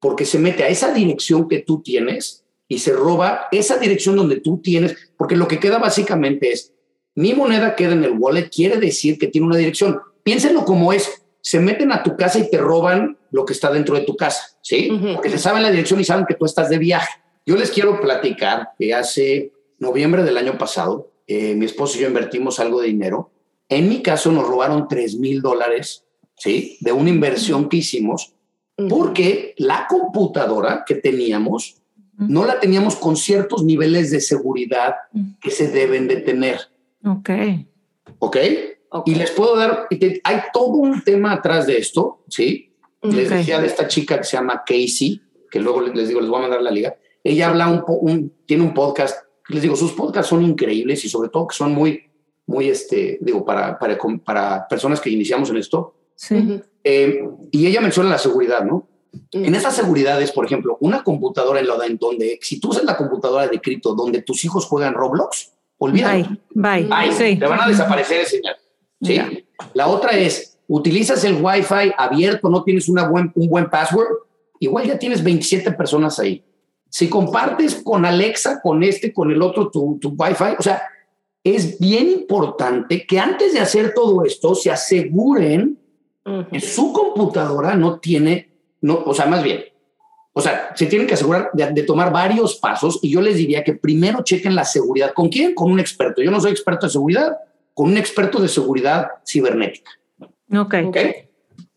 Porque se mete a esa dirección que tú tienes y se roba esa dirección donde tú tienes, porque lo que queda básicamente es, mi moneda queda en el wallet, quiere decir que tiene una dirección. Piénsenlo como es, se meten a tu casa y te roban lo que está dentro de tu casa, ¿sí? Ujú. Porque se saben la dirección y saben que tú estás de viaje. Yo les quiero platicar que hace noviembre del año pasado, eh, mi esposo y yo invertimos algo de dinero. En mi caso nos robaron 3 mil dólares, ¿sí? De una inversión que hicimos porque la computadora que teníamos no la teníamos con ciertos niveles de seguridad que se deben de tener, ok. ¿ok? Ok. Y les puedo dar, hay todo un tema atrás de esto, ¿sí? Les Ok. decía de esta chica que se llama Casey, que luego les les digo, les voy a mandar la liga. Ella habla un, po- un tiene un podcast, les digo, sus podcasts son increíbles y sobre todo que son muy, muy, este, digo, para, para, para personas que iniciamos en esto. Sí. Eh, y ella menciona la seguridad, ¿no? Ujú. En esas seguridades, por ejemplo, una computadora en, la, en donde, si tú usas la computadora de cripto donde tus hijos juegan Roblox, olvídalo. Bye, bye. Sí. te van a desaparecer ese señal. ¿sí? Ya. La otra es, utilizas el Wi-Fi abierto, no tienes una buen, un buen password, igual ya tienes 27 personas ahí. Si compartes con Alexa, con este, con el otro, tu, tu Wi-Fi, o sea, es bien importante que antes de hacer todo esto se aseguren Ujú. que su computadora no tiene, no, o sea, más bien, o sea, se tienen que asegurar de, de tomar varios pasos y yo les diría que primero chequen la seguridad. ¿Con quién? Con un experto. Yo no soy experto de seguridad, con un experto de seguridad cibernética. Ok. ¿ok?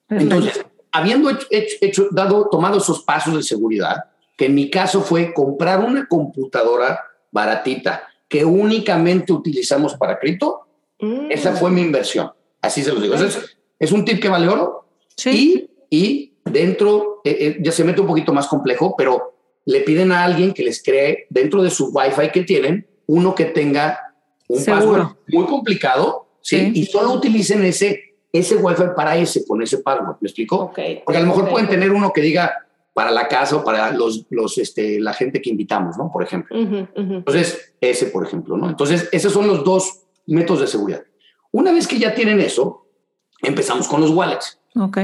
Entonces, habiendo hecho, hecho- hecho- dado, tomado esos pasos de seguridad, que en mi caso fue comprar una computadora baratita que únicamente utilizamos para cripto, Mm. Esa fue mi inversión. Así se los digo. Entonces, es un tip que vale oro. Sí. Y, y dentro, eh, eh, ya se mete un poquito más complejo, pero le piden a alguien que les cree dentro de su Wi-Fi que tienen, uno que tenga un Seguro. password muy complicado, ¿sí? Sí. Y solo utilicen ese, ese Wi-Fi para ese, con ese password. ¿Me explico? Ok. Porque a lo mejor Ok. pueden tener uno que diga para la casa o para los, los, este, la gente que invitamos, ¿no? Por ejemplo. Ujú, ujú. Entonces, ese, por ejemplo, ¿no? Entonces, esos son los dos métodos de seguridad. Una vez que ya tienen eso, empezamos con los wallets. Ok.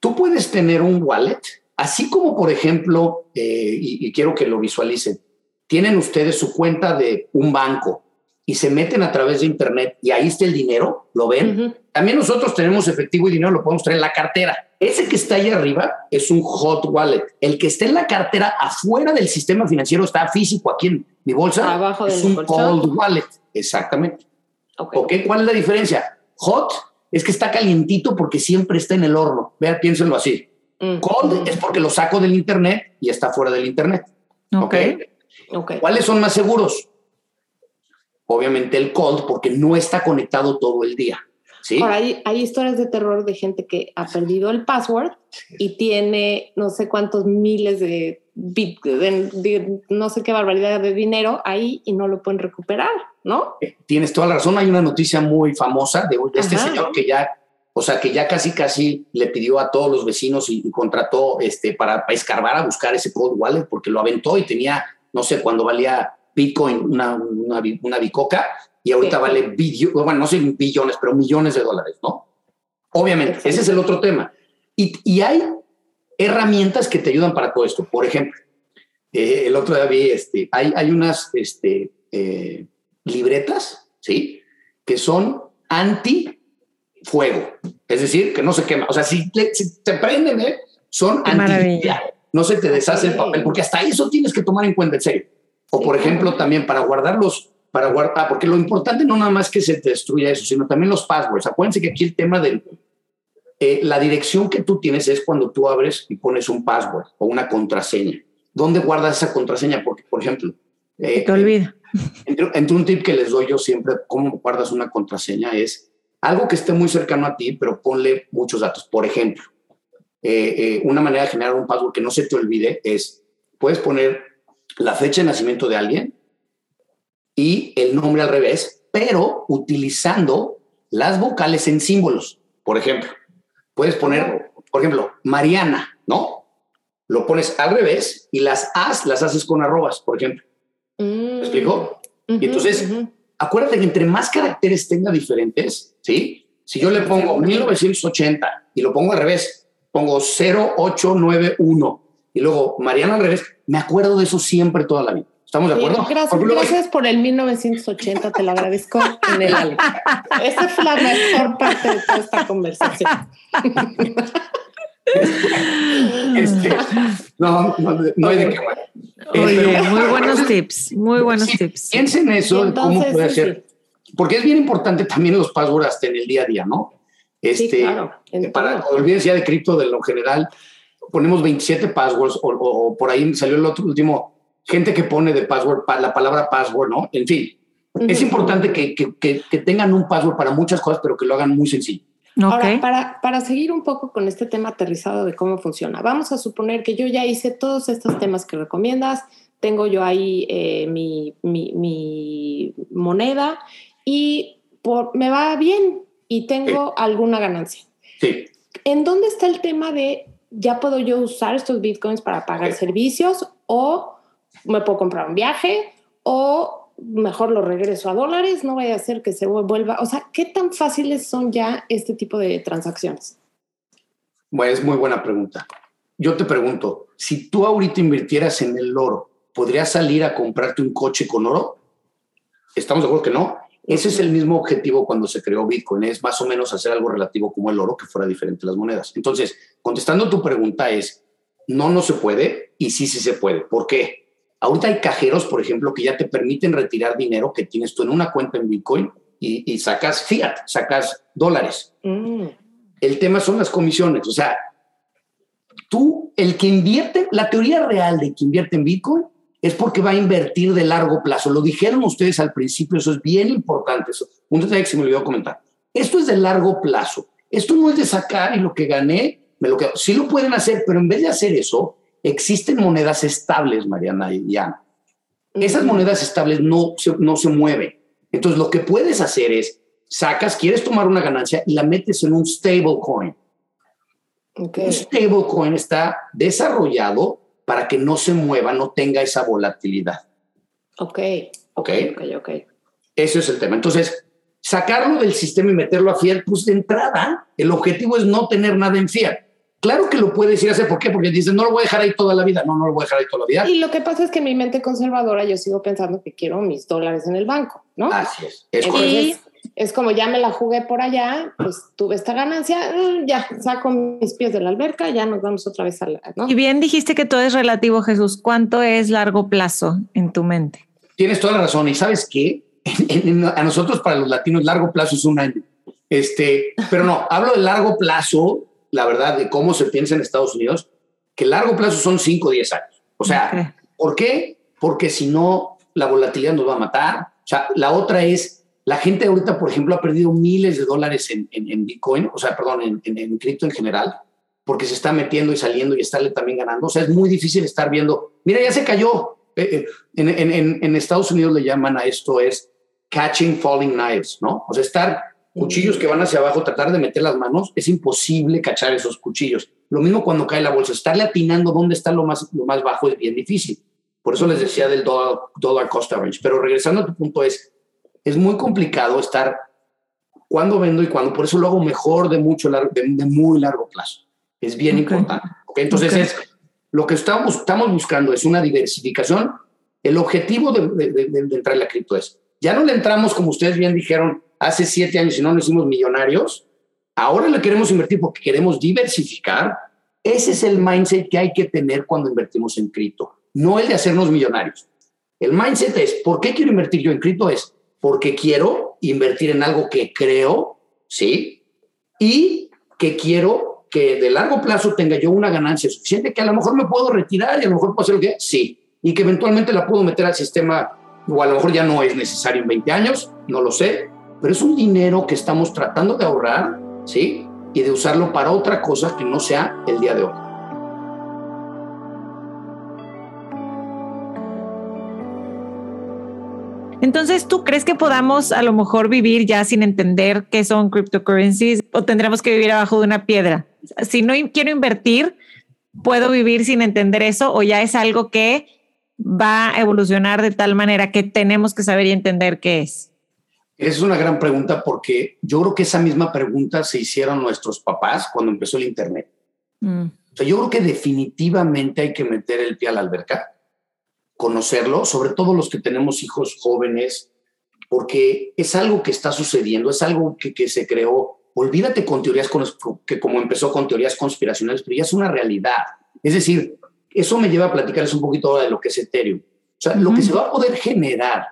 Tú puedes tener un wallet, así como, por ejemplo, eh, y, y quiero que lo visualicen, tienen ustedes su cuenta de un banco y se meten a través de Internet y ahí está el dinero, ¿lo ven? Ujú. También nosotros tenemos efectivo y dinero, lo podemos traer en la cartera. Ese que está ahí arriba es un hot wallet. El que está en la cartera afuera del sistema financiero está físico aquí en mi bolsa. Abajo es mi un cold wallet. Exactamente. Ok. ¿Ok? ¿Cuál es la diferencia? Hot es que está calientito porque siempre está en el horno. Vean, piénsenlo así. Mm. Cold es porque lo saco del internet y está fuera del internet. Ok. Ok. ¿Cuáles son más seguros? Obviamente el cold porque no está conectado todo el día. ¿Sí? Ahora, hay, hay historias de terror de gente que ha perdido el password y tiene no sé cuántos miles de- no sé qué barbaridad de dinero ahí y no lo pueden recuperar, ¿no? Eh, Tienes toda la razón. Hay una noticia muy famosa de, de este Ajá. señor que ya, o sea, que ya casi casi le pidió a todos los vecinos y, y contrató este, para, para escarbar a buscar ese cold wallet porque lo aventó y tenía, no sé, cuando valía Bitcoin una, una, bi- una bicoca y ahorita Sí. vale billo- bueno, no sé billones, pero millones de dólares, ¿no? Obviamente, ese es el otro tema. Y, y hay herramientas que te ayudan para todo esto. Por ejemplo, eh, el otro día vi, este, hay, hay unas este, eh, libretas, ¿sí? Que son anti-fuego. Es decir, que no se quema. O sea, si, te- si te prenden, ¿eh? son Qué anti. No se te deshace el papel, porque hasta eso tienes que tomar en cuenta, en serio. O Sí, por ejemplo, también para guardarlos, para guardar, ah, porque lo importante no nada más que se te destruya eso, sino también los passwords. Acuérdense que aquí el tema del eh, la dirección que tú tienes es cuando tú abres y pones un password o una contraseña. ¿Dónde guardas esa contraseña? Porque, por ejemplo, eh, Te olvida. entre, entre un tip que les doy yo siempre, cómo guardas una contraseña, es algo que esté muy cercano a ti, pero ponle muchos datos. Por ejemplo, eh, eh, una manera de generar un password que no se te olvide es, puedes poner la fecha de nacimiento de alguien y el nombre al revés, pero utilizando las vocales en símbolos. Por ejemplo, puedes poner, por ejemplo, Mariana, ¿no? Lo pones al revés y las as las haces con arrobas, por ejemplo. ¿Me explico? Y entonces, acuérdate que entre más caracteres tenga diferentes, ¿sí? Si yo le pongo 1980 y lo pongo al revés, pongo 0891 y luego Mariana al revés, me acuerdo de eso siempre toda la vida. ¿Estamos de acuerdo? gracias, luego- gracias por el 1980, te lo agradezco en el alma. Esa fue la mejor parte de toda esta conversación. este, no, no, no hay de qué. bueno. Eh, Oye, pero- muy buenos tips, muy buenos Sí, tips. Piensen eso, cómo puede sí, ser. Porque es bien importante también los passwords hasta en el día a día, ¿no? Sí, Este, claro, para, olvídense ya de cripto de lo general, ponemos 27 passwords o, o- o por ahí salió el otro último, gente que pone de password pa- la palabra password, ¿no? En fin, es Ujú. importante que, que- que- que tengan un password para muchas cosas, pero que lo hagan muy sencillo. Ahora, Ok. para, para seguir un poco con este tema aterrizado de cómo funciona, vamos a suponer que yo ya hice todos estos temas que recomiendas, tengo yo ahí eh, mi, mi- mi moneda y por, me va bien y tengo alguna ganancia. Sí. ¿En dónde está el tema de ya puedo yo usar estos bitcoins para pagar Ok. servicios o me puedo comprar un viaje o mejor lo regreso a dólares? No vaya a ser que se vuelva. O sea, ¿qué tan fáciles son ya este tipo de transacciones? Bueno, es muy buena pregunta. Yo te pregunto, si tú ahorita invirtieras en el oro, ¿podrías salir a comprarte un coche con oro? ¿Estamos de acuerdo que no? Ese es el mismo objetivo cuando se creó Bitcoin, es más o menos hacer algo relativo como el oro, que fuera diferente a las monedas. Entonces, contestando tu pregunta es, no, no se puede y sí, sí se puede. ¿Por qué? Ahorita hay cajeros, por ejemplo, que ya te permiten retirar dinero que tienes tú en una cuenta en Bitcoin y, y sacas fiat, sacas dólares. Mm, El tema son las comisiones. O sea, tú, el que invierte, la teoría real de que invierte en Bitcoin es porque va a invertir de largo plazo. Lo dijeron ustedes al principio, eso es bien importante. Eso. Un detalle que se me olvidó comentar. Esto es de largo plazo. Esto no es de sacar y lo que gané, me lo quedo. Sí lo pueden hacer, pero en vez de hacer eso, existen monedas estables, Mariana y Ana. Esas monedas estables no se, no se mueven. Entonces, lo que puedes hacer es, sacas, quieres tomar una ganancia y la metes en un stablecoin. Okay. Un stablecoin está desarrollado para que no se mueva, no tenga esa volatilidad. Ok. Ok. Ok, ok. Eso es el tema. Entonces, sacarlo del sistema y meterlo a fiat, pues de entrada, el objetivo es no tener nada en fiat. Claro que lo puedes ir a hacer, ¿por qué? Porque dices, no lo voy a dejar ahí toda la vida. No, no lo voy a dejar ahí toda la vida. Y lo que pasa es que mi mente conservadora, yo sigo pensando que quiero mis dólares en el banco, ¿no? Así es. es Entonces, es como ya me la jugué por allá, pues tuve esta ganancia, mm, ya saco mis pies de la alberca, ya nos vamos otra vez a la, ¿no? Y bien dijiste que todo es relativo, Jesús. ¿Cuánto es largo plazo en tu mente? Tienes toda la razón. ¿Y sabes qué? a nosotros, para los latinos, largo plazo es un año. Este, pero no, hablo de largo plazo la verdad, de cómo se piensa en Estados Unidos, que largo plazo son 5 o 10 años. O sea, okay. ¿por qué? Porque si no, la volatilidad nos va a matar. O sea, la otra es, la gente ahorita, por ejemplo, ha perdido miles de dólares en, en, en Bitcoin, o sea, perdón, en, en, en, cripto en general, porque se está metiendo y saliendo y estarle también ganando. O sea, es muy difícil estar viendo, mira, ya se cayó. Eh, eh, en, Estados Unidos le llaman a esto es catching falling knives, ¿no? O sea, estar cuchillos que van hacia abajo, tratar de meter las manos, es imposible cachar esos cuchillos. Lo mismo cuando cae la bolsa, estarle atinando dónde está lo más, lo más bajo es bien difícil. Por eso les decía del dollar, dollar cost average. Pero regresando a tu punto es, es muy complicado estar cuando vendo y cuando, por eso lo hago mejor de, mucho, de, de muy largo plazo. Es bien okay. importante. ¿okay? Entonces, okay. Es, lo que estamos, estamos buscando es una diversificación. El objetivo de, de, de entrar en la cripto es, ya no le entramos, como ustedes bien dijeron, hace siete años y no nos hicimos millonarios, ahora le queremos invertir porque queremos diversificar. Ese es el mindset que hay que tener cuando invertimos en cripto, no el de hacernos millonarios. El mindset es, ¿por qué quiero invertir yo en cripto? Es porque quiero invertir en algo que creo, ¿sí? Y que quiero que de largo plazo tenga yo una ganancia suficiente que a lo mejor me puedo retirar y a lo mejor puedo hacer lo que sí, y que eventualmente la puedo meter al sistema o a lo mejor ya no es necesario en 20 años, no lo sé, pero es un dinero que estamos tratando de ahorrar, ¿sí? Y de usarlo para otra cosa que no sea el día de hoy. Entonces, ¿tú crees que podamos a lo mejor vivir ya sin entender qué son cryptocurrencies o tendremos que vivir abajo de una piedra? Si no quiero invertir, ¿puedo vivir sin entender eso o ya es algo que va a evolucionar de tal manera que tenemos que saber y entender qué es? Es una gran pregunta porque yo creo que esa misma pregunta se hicieron nuestros papás cuando empezó el Internet. Mm. O sea, yo creo que definitivamente hay que meter el pie a la alberca, conocerlo, sobre todo los que tenemos hijos jóvenes, porque es algo que está sucediendo, es algo que, que se creó. Olvídate con teorías con, que como empezó con teorías conspiracionales, pero ya es una realidad. Es decir, eso me lleva a platicarles un poquito ahora de lo que es Ethereum. O sea, uh -huh. lo que se va a poder generar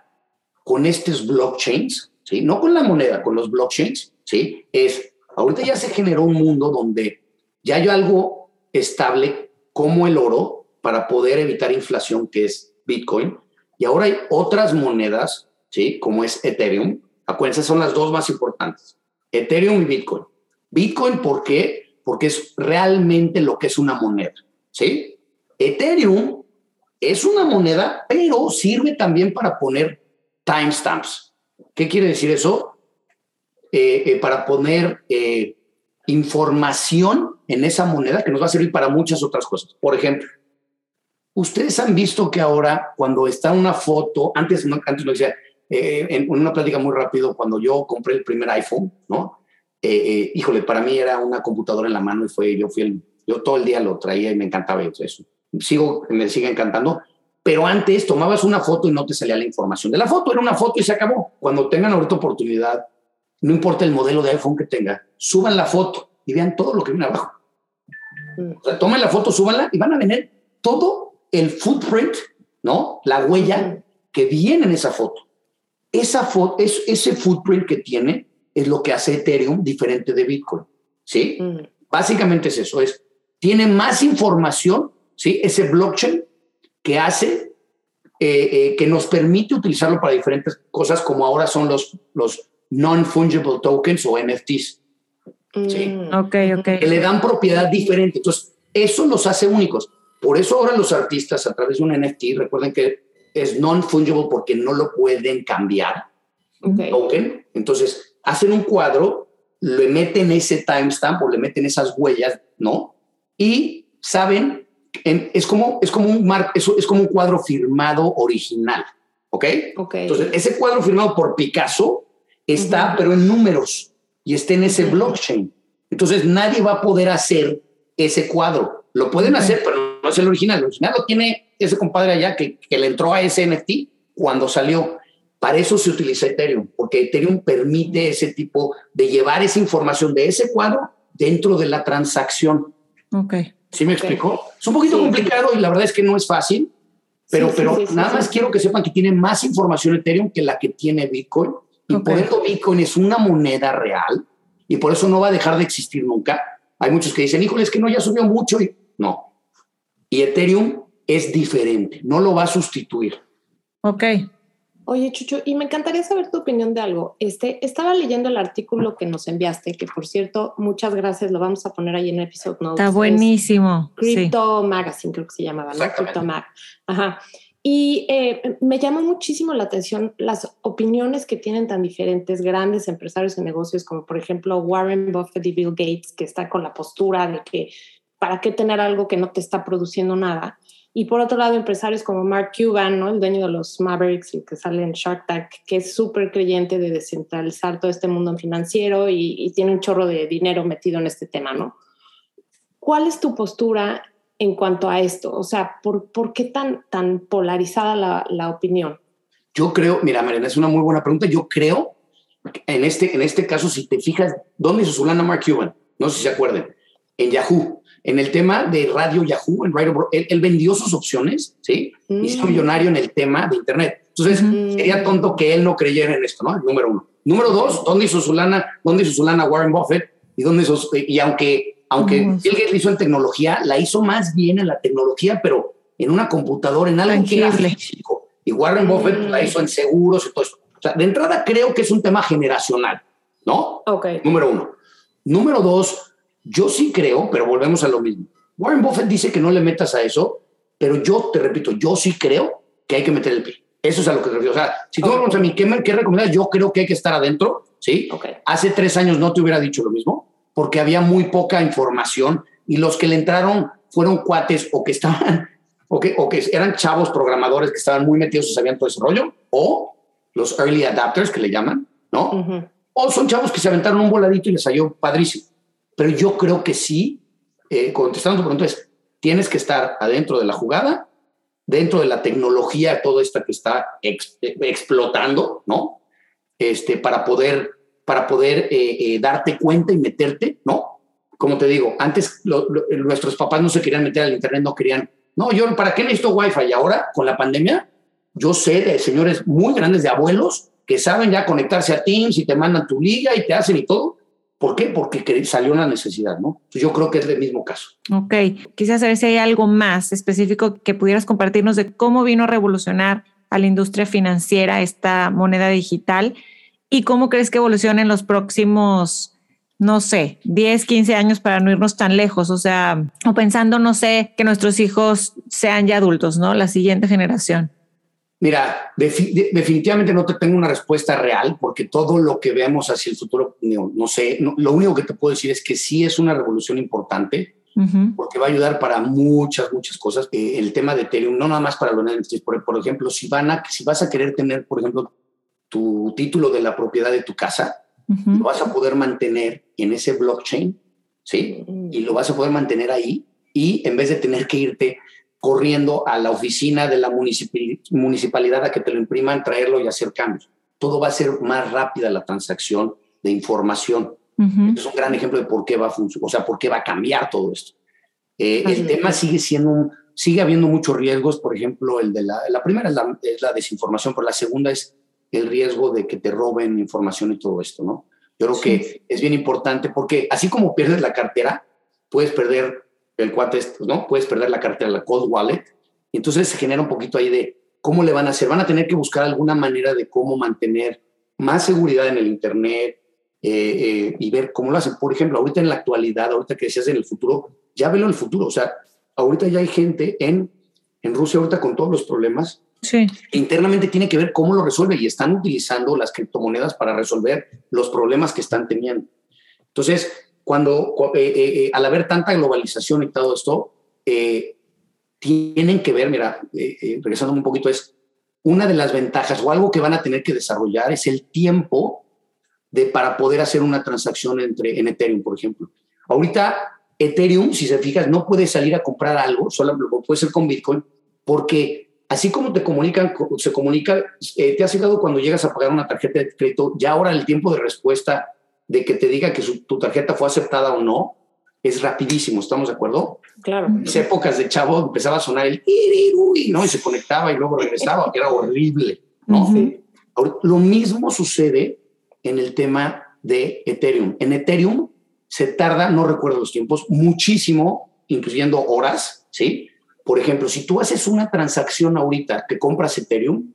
con estos blockchains, ¿sí? no con la moneda, con los blockchains, ¿sí? es, ahorita ya se generó un mundo donde ya hay algo estable como el oro para poder evitar inflación, que es Bitcoin, y ahora hay otras monedas, ¿sí? como es Ethereum. Acuérdense, son las dos más importantes, Ethereum y Bitcoin. Bitcoin, ¿por qué? Porque es realmente lo que es una moneda, ¿sí? Ethereum es una moneda, pero sirve también para poner timestamps. ¿Qué quiere decir eso? Eh, eh, para poner eh, información en esa moneda que nos va a servir para muchas otras cosas. Por ejemplo, ustedes han visto que ahora cuando está una foto, antes, antes lo decía, en una plática muy rápido, cuando yo compré el primer iPhone, ¿no? híjole, para mí era una computadora en la mano y fue, yo fui el, yo todo el día lo traía y me encantaba eso sigo, me sigue encantando. Pero antes tomabas una foto y no te salía la información de la foto, era una foto y se acabó. Cuando tengan ahorita oportunidad, no importa el modelo de iPhone que tenga, suban la foto y vean todo lo que viene abajo. O sea, tomen la foto, súbanla y van a ver todo el footprint, ¿no? La huella que viene en esa foto. Esa foto, es, ese footprint que tiene es lo que hace Ethereum diferente de Bitcoin, ¿sí? Mm. Básicamente es eso, es, tiene más información ¿sí? Ese blockchain que hace eh, eh, que nos permite utilizarlo para diferentes cosas, como ahora son los, los non-fungible tokens o NFTs. ¿sí? Mm. Ok, ok. Que le dan propiedad diferente. Entonces, eso los hace únicos. Por eso ahora los artistas, a través de un NFT, recuerden que es non-fungible porque no lo pueden cambiar. Ok. token. Entonces, hacen un cuadro, le meten ese timestamp o le meten esas huellas, ¿no? Y saben, en- es, como, es, como un mar, es, es como un cuadro firmado original, ¿ok? Ok. Entonces, ese cuadro firmado por Picasso está, Ujú. pero en números y está en ese blockchain. Entonces, nadie va a poder hacer ese cuadro. Lo pueden hacer, pero no es el original. El original lo tiene ese compadre allá que, que le entró a ese NFT cuando salió. Para eso se utiliza Ethereum, porque Ethereum permite ese tipo de llevar esa información de ese cuadro dentro de la transacción. Ok. ¿Sí me Ok. explicó? Es un poquito Sí. complicado y la verdad es que no es fácil, pero, Sí, pero sí, nada más quiero que sepan que tiene más información Ethereum que la que tiene Bitcoin. Y por eso Bitcoin es una moneda real y por eso no va a dejar de existir nunca. Hay muchos que dicen, híjole, es que no, ya subió mucho. Y no. Y Ethereum es diferente, no lo va a sustituir. Ok. Oye, Chucho, y me encantaría saber tu opinión de algo. Este, estaba leyendo el artículo que nos enviaste, que por cierto, muchas gracias, lo vamos a poner ahí en episode notes. Está Es buenísimo. Sí. Crypto Magazine, creo que se llamaba, ¿no? Crypto Mag. Ajá. Y eh, me llamó muchísimo la atención las opiniones que tienen tan diferentes grandes empresarios de negocios, como por ejemplo Warren Buffett y Bill Gates, que está con la postura de que para qué tener algo que no te está produciendo nada. Y por otro lado, empresarios como Mark Cuban, ¿no? el dueño de los Mavericks, el que sale en Shark Tank, que es súper creyente de descentralizar todo este mundo financiero y, y tiene un chorro de dinero metido en este tema, ¿no? ¿Cuál es tu postura en cuanto a esto? O sea, ¿por, por qué tan, tan polarizada la, la opinión? Yo creo, mira, Mariana, es una muy buena pregunta. Yo creo, en este, en este caso, si te fijas, ¿dónde hizo su lana Mark Cuban? No sé si se acuerden. En Yahoo. En el tema de radio Yahoo, en Radio él, él vendió sus opciones, ¿sí? Mm. Y se hizo millonario en el tema de Internet. Entonces, Ujú. sería tonto que él no creyera en esto, ¿no? Número uno. Número dos, ¿dónde hizo su lana? ¿Dónde hizo su lana Warren Buffett? Y dónde hizo, y aunque, aunque Ujú. Bill Gates hizo en tecnología, la hizo más bien en la tecnología, pero en una computadora, en algo que era físico. Y Warren Buffett Mm. la hizo en seguros y todo eso. O sea, de entrada creo que es un tema generacional, ¿no? Ok. Número uno. Número dos, yo sí creo, pero volvemos a lo mismo. Warren Buffett dice que no le metas a eso, pero yo te repito, yo sí creo que hay que meter el pie. Eso es a lo que te refiero. O sea, si tú me preguntas a mí, ¿qué, me- qué recomiendas? Yo creo que hay que estar adentro, ¿sí? Ok. Hace tres años no te hubiera dicho lo mismo, porque había muy poca información y los que le entraron fueron cuates o que estaban, o que, o que eran chavos programadores que estaban muy metidos y sabían todo ese rollo, o los early adapters que le llaman, ¿no? O son chavos que se aventaron un voladito y les salió padrísimo. Pero yo creo que sí, eh, contestando tu pregunta, es, tienes que estar adentro de la jugada, dentro de la tecnología, toda esta que está eh, explotando, ¿no? Este, para poder, para poder eh, eh, darte cuenta y meterte, ¿no? Como te digo, antes nuestros papás no se querían meter al internet, no querían, no, yo, ¿para qué necesito wifi? Y ahora, con la pandemia, yo sé de señores muy grandes, de abuelos, que saben ya conectarse a Teams y te mandan tu liga y te hacen y todo. ¿Por qué? Porque que- salió una necesidad, ¿no? Entonces, yo creo que es el mismo caso. Ok. Quisiera saber si hay algo más específico que pudieras compartirnos de cómo vino a revolucionar a la industria financiera esta moneda digital y cómo crees que evolucione en los próximos, no sé, 10, 15 años para no irnos tan lejos. O sea, o pensando, no sé, que nuestros hijos sean ya adultos, ¿no? La siguiente generación. Mira, defi- de- definitivamente no te tengo una respuesta real porque todo lo que veamos hacia el futuro, no, no sé, no- lo único que te puedo decir es que sí es una revolución importante porque va a ayudar para muchas, muchas cosas. Eh, el tema de Ethereum, no nada más para los NFTs, por, por ejemplo, si, van a, si vas a querer tener, por ejemplo, tu título de la propiedad de tu casa, lo vas a poder mantener en ese blockchain, ¿sí? Y lo vas a poder mantener ahí y en vez de tener que irte corriendo a la oficina de la municipalidad a que te lo impriman, traerlo y hacer cambios. Todo va a ser más rápida la transacción de información. Es un gran ejemplo de por qué va a funcionar, o sea, por qué va a cambiar todo esto. Eh, el tema sigue siendo un, sigue habiendo muchos riesgos, por ejemplo, el de la, la primera es la, es la desinformación, pero la segunda es el riesgo de que te roben información y todo esto, ¿no? Yo creo Sí. que es bien importante porque así como pierdes la cartera, puedes perder el cuate, este, ¿no? Puedes perder la cartera, la cold wallet, y entonces se genera un poquito ahí de ¿cómo le van a hacer? Van a tener que buscar alguna manera de cómo mantener más seguridad en el Internet eh, eh, y ver cómo lo hacen. Por ejemplo, ahorita en la actualidad, ahorita que decías en el futuro, ya velo en el futuro. O sea, ahorita ya hay gente en, en Rusia, ahorita con todos los problemas, Sí. internamente tiene que ver cómo lo resuelve y están utilizando las criptomonedas para resolver los problemas que están teniendo. Entonces, cuando cu- eh, eh, eh, al haber tanta globalización y todo esto, eh, tienen que ver, mira, eh, eh, regresando un poquito, es una de las ventajas o algo que van a tener que desarrollar es el tiempo de, para poder hacer una transacción entre, en Ethereum, por ejemplo. Ahorita, Ethereum, si se fijas, no puede salir a comprar algo, solo lo puede ser con Bitcoin, porque así como te comunican, co- se comunica, eh, te has fijado cuando llegas a pagar una tarjeta de crédito, ya ahora el tiempo de respuesta de que te diga que su- tu tarjeta fue aceptada o no, es rapidísimo, ¿estamos de acuerdo? Claro. En épocas de chavo empezaba a sonar el "Iririruy", ¿no? Y se conectaba y luego regresaba, que era horrible, ¿no? Ahora, lo mismo sucede en el tema de Ethereum. En Ethereum se tarda, no recuerdo los tiempos, muchísimo, incluyendo horas, ¿sí? Por ejemplo, si tú haces una transacción ahorita que compras Ethereum,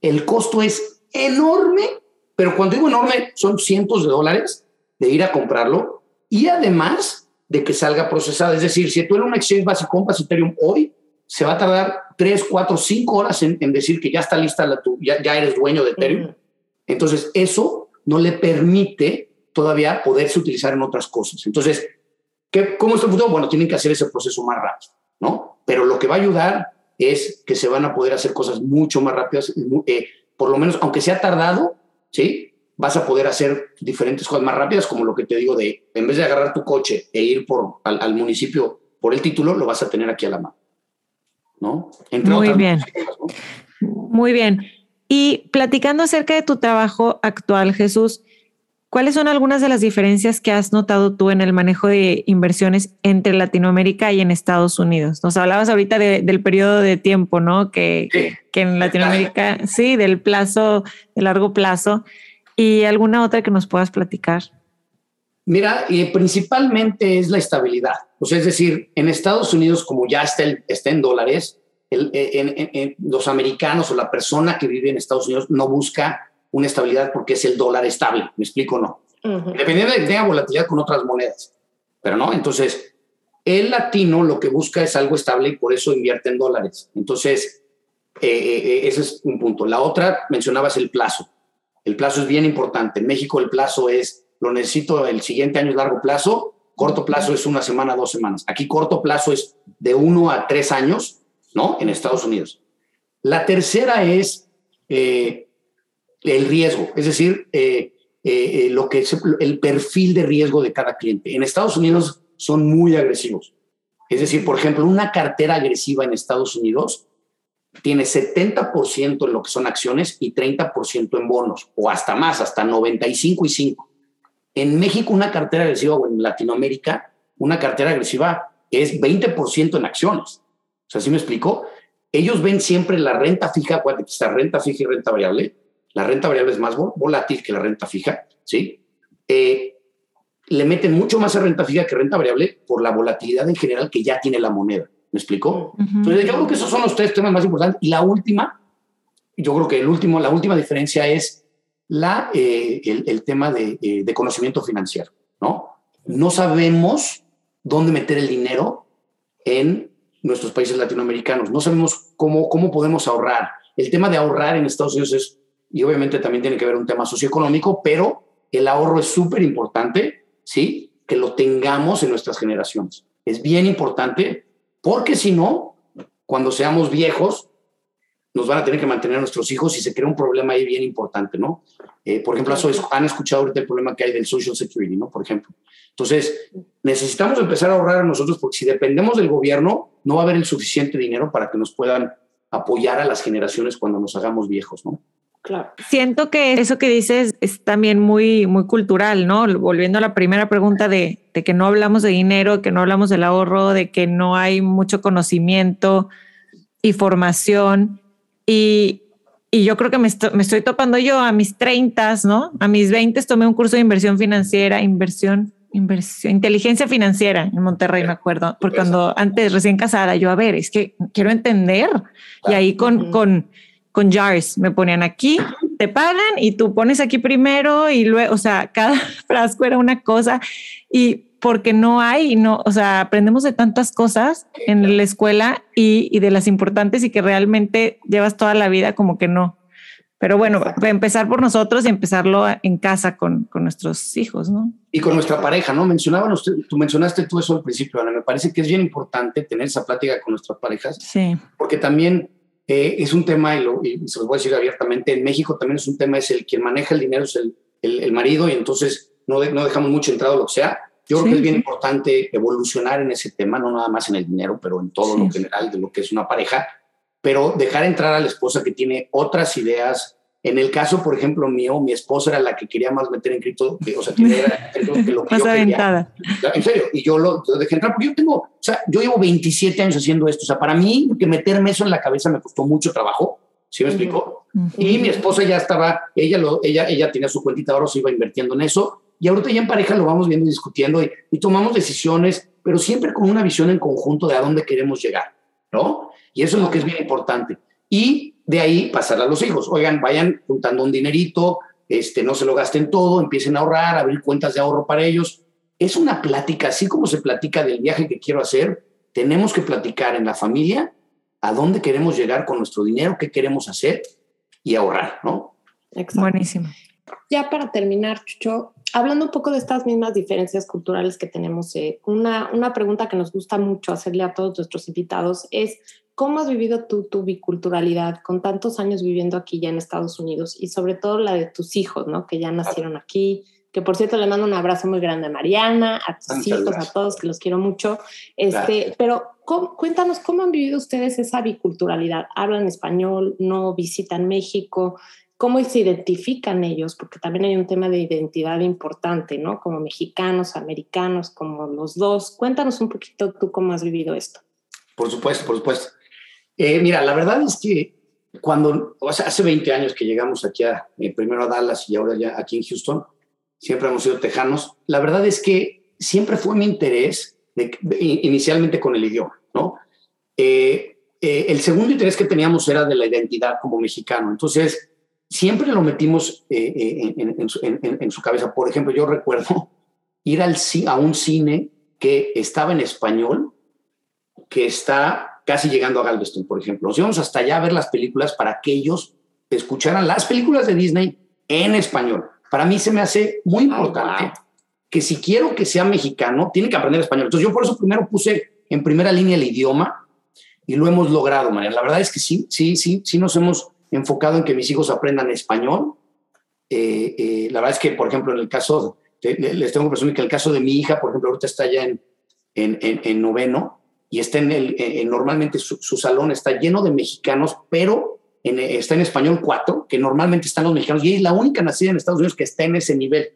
el costo es enorme, pero cuando digo enorme, son cientos de dólares de ir a comprarlo y además de que salga procesado. Es decir, si tú en un exchange vas y compras Ethereum hoy, se va a tardar 3, 4, 5 horas en, en decir que ya está lista la tu, ya, ya eres dueño de Ethereum. Entonces, eso no le permite todavía poderse utilizar en otras cosas. Entonces, ¿qué, ¿cómo está el futuro? Bueno, tienen que hacer ese proceso más rápido, ¿no? Pero lo que va a ayudar es que se van a poder hacer cosas mucho más rápidas, eh, por lo menos, aunque sea tardado, ¿sí? Vas a poder hacer diferentes cosas más rápidas, como lo que te digo de, en vez de agarrar tu coche e ir por, al, al municipio por el título, lo vas a tener aquí a la mano, ¿no? Entre Muy otras bien. cosas, ¿no? Muy bien. Y platicando acerca de tu trabajo actual, Jesús, ¿cuáles son algunas de las diferencias que has notado tú en el manejo de inversiones entre Latinoamérica y en Estados Unidos? Nos hablabas ahorita de- del periodo de tiempo, ¿no? Que, Sí. que en Latinoamérica, sí, del plazo, de largo plazo. ¿Y alguna otra que nos puedas platicar? Mira, y principalmente es la estabilidad. O sea, es decir, en Estados Unidos, como ya está, el- está en dólares, el- en- en- en- los americanos o la persona que vive en Estados Unidos no busca una estabilidad porque es el dólar estable. ¿Me explico o no? Ujú. Dependiendo de que tenga volatilidad con otras monedas. Pero no, entonces, el latino lo que busca es algo estable y por eso invierte en dólares. Entonces, eh, eh, eh, ese es un punto. La otra, mencionabas el plazo. El plazo es bien importante. En México el plazo es, lo necesito el siguiente año es largo plazo, corto plazo es una semana, dos semanas. Aquí corto plazo es de uno a tres años, ¿no? En Estados Unidos. La tercera es eh, el riesgo, es decir, eh, eh, eh, lo que es el perfil de riesgo de cada cliente. En Estados Unidos son muy agresivos. Es decir, por ejemplo, una cartera agresiva en Estados Unidos tiene 70% en lo que son acciones y 30% en bonos, o hasta más, hasta 95 y 5. En México, una cartera agresiva, o en Latinoamérica, una cartera agresiva es 20% en acciones. O sea, ¿sí me explico? Ellos ven siempre la renta fija, está renta fija y renta variable. La renta variable es más vol- volátil que la renta fija, ¿sí? Eh, le meten mucho más a renta fija que renta variable por la volatilidad en general que ya tiene la moneda. ¿Me explico? Entonces, yo creo que esos son los tres temas más importantes. Y la última, yo creo que el último, la última diferencia es la, eh, el, el tema de, eh, de conocimiento financiero, ¿no? No sabemos dónde meter el dinero en nuestros países latinoamericanos. No sabemos cómo, cómo podemos ahorrar. El tema de ahorrar en Estados Unidos es, y obviamente también tiene que ver un tema socioeconómico, pero el ahorro es súper importante, ¿sí? Que lo tengamos en nuestras generaciones. Es bien importante porque si no, cuando seamos viejos, nos van a tener que mantener a nuestros hijos y se crea un problema ahí bien importante, ¿no? Eh, por ejemplo, han escuchado ahorita el problema que hay del Social Security, ¿no? Por ejemplo. Entonces, necesitamos empezar a ahorrar a nosotros porque si dependemos del gobierno, no va a haber el suficiente dinero para que nos puedan apoyar a las generaciones cuando nos hagamos viejos, ¿no? Claro. Siento que eso que dices es también muy, muy cultural, ¿no? Volviendo a la primera pregunta de, de que no hablamos de dinero, que no hablamos del ahorro, de que no hay mucho conocimiento y formación. Y, y yo creo que me, esto- me estoy topando yo a mis 30, ¿no? A mis 20 tomé un curso de inversión financiera, inversión inversión, inteligencia financiera en Monterrey, me acuerdo, porque cuando antes recién casada, yo, a ver, es que quiero entender. Y ahí con, con, con jars me ponían aquí, te pagan y tú pones aquí primero y luego, o sea, cada frasco era una cosa y porque no hay, no, o sea, aprendemos de tantas cosas en la escuela y, y de las importantes y que realmente llevas toda la vida como que no. Pero bueno, empezar por nosotros y empezarlo en casa con, con, nuestros hijos, ¿no? Y con nuestra pareja, ¿no? Mencionaban usted, tú mencionaste tú eso al principio, Ana. Me parece que es bien importante tener esa plática con nuestras parejas. Sí. Porque también eh, es un tema, y, lo, y, se los voy a decir abiertamente, en México también es un tema, es el quien maneja el dinero, es el, el, el marido, y entonces no, de, no dejamos mucho entrado lo que sea. Yo sí. creo que es bien importante evolucionar en ese tema, no nada más en el dinero, pero en todo sí. lo general de lo que es una pareja pero dejar entrar a la esposa que tiene otras ideas. En el caso, por ejemplo, mío, mi esposa era la que quería más meter en cripto, o sea, que era que lo que más yo aventada. quería. En serio, y yo lo, lo, dejé entrar, porque yo tengo, o sea, yo llevo 27 años haciendo esto, o sea, para mí que meterme eso en la cabeza me costó mucho trabajo, ¿sí me uh -huh. explico? Uh -huh. Y mi esposa ya estaba, ella, lo, ella, ella tenía su cuentita ahora, se iba invirtiendo en eso, y ahorita ya en pareja lo vamos viendo y discutiendo, y, y tomamos decisiones, pero siempre con una visión en conjunto de a dónde queremos llegar, ¿no? Y eso es lo que es bien importante. Y de ahí pasar a los hijos. Oigan, vayan juntando un dinerito, este, no se lo gasten todo, empiecen a ahorrar, abrir cuentas de ahorro para ellos. Es una plática, así como se platica del viaje que quiero hacer, tenemos que platicar en la familia a dónde queremos llegar con nuestro dinero, qué queremos hacer y ahorrar, ¿no? Exacto. Buenísimo. Ya para terminar, Chucho, hablando un poco de estas mismas diferencias culturales que tenemos, eh, una, una pregunta que nos gusta mucho hacerle a todos nuestros invitados es, ¿Cómo has vivido tú tu biculturalidad con tantos años viviendo aquí ya en Estados Unidos y sobre todo la de tus hijos, ¿no? Que ya nacieron aquí, que por cierto le mando un abrazo muy grande a Mariana, a tus Muchas hijos, gracias. a todos, que los quiero mucho. Este, pero ¿cómo, cuéntanos cómo han vivido ustedes esa biculturalidad. ¿Hablan español? ¿No visitan México? ¿Cómo se identifican ellos? Porque también hay un tema de identidad importante, ¿no? Como mexicanos, americanos, como los dos. Cuéntanos un poquito tú cómo has vivido esto. Por supuesto, por supuesto. Eh, mira, la verdad es que cuando, o sea, hace 20 años que llegamos aquí a, eh, primero a Dallas y ahora ya aquí en Houston, siempre hemos sido tejanos, la verdad es que siempre fue mi interés, inicialmente con el idioma, ¿no? Eh, eh, el segundo interés que teníamos era de la identidad como mexicano, entonces siempre lo metimos en, su, en, su, cabeza. Por ejemplo, yo recuerdo ir al, a un cine que estaba en español, que está casi llegando a Galveston, por ejemplo. Nos íbamos hasta allá a ver las películas para que ellos escucharan las películas de Disney en español. Para mí se me hace muy importante oh, wow. que si quiero que sea mexicano, tiene que aprender español. Entonces yo por eso primero puse en primera línea el idioma y lo hemos logrado, María. La verdad es que sí, sí, sí, sí nos hemos enfocado en que mis hijos aprendan español. Eh, eh, la verdad es que, por ejemplo, en el caso, les tengo que presumir que el caso de mi hija, por ejemplo, ahorita está ya en, en, en, en noveno, y está en el, eh, normalmente su, su, salón está lleno de mexicanos, pero en, está en español 4, que normalmente están los mexicanos, y es la única nacida en Estados Unidos que está en ese nivel,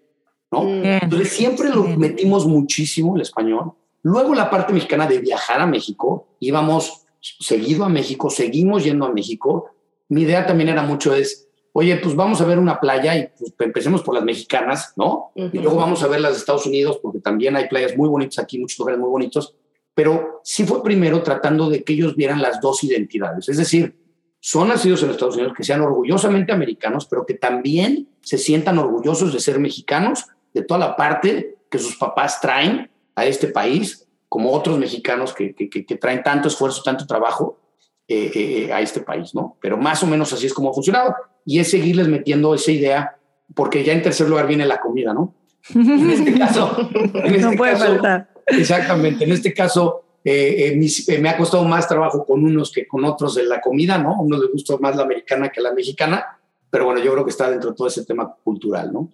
¿no? Bien. Entonces siempre lo metimos muchísimo el español. Luego la parte mexicana de viajar a México, íbamos seguido a México, seguimos yendo a México. Mi idea también era mucho es, oye, pues vamos a ver una playa y pues empecemos por las mexicanas, ¿no? Uh -huh. Y luego vamos a ver las de Estados Unidos, porque también hay playas muy bonitas aquí, muchos lugares muy bonitos pero sí fue primero tratando de que ellos vieran las dos identidades, es decir, son nacidos en Estados Unidos, que sean orgullosamente americanos, pero que también se sientan orgullosos de ser mexicanos, de toda la parte que sus papás traen a este país, como otros mexicanos que, que, que traen tanto esfuerzo, tanto trabajo eh, eh, a este país, ¿no? Pero más o menos así es como ha funcionado. Y es seguirles metiendo esa idea, porque ya en tercer lugar viene la comida, ¿no? En este caso, en este no puede caso, faltar. Exactamente. En este caso, eh, eh, mis, eh, me ha costado más trabajo con unos que con otros de la comida, ¿no? A unos les gusta más la americana que la mexicana, pero bueno, yo creo que está dentro de todo ese tema cultural, ¿no?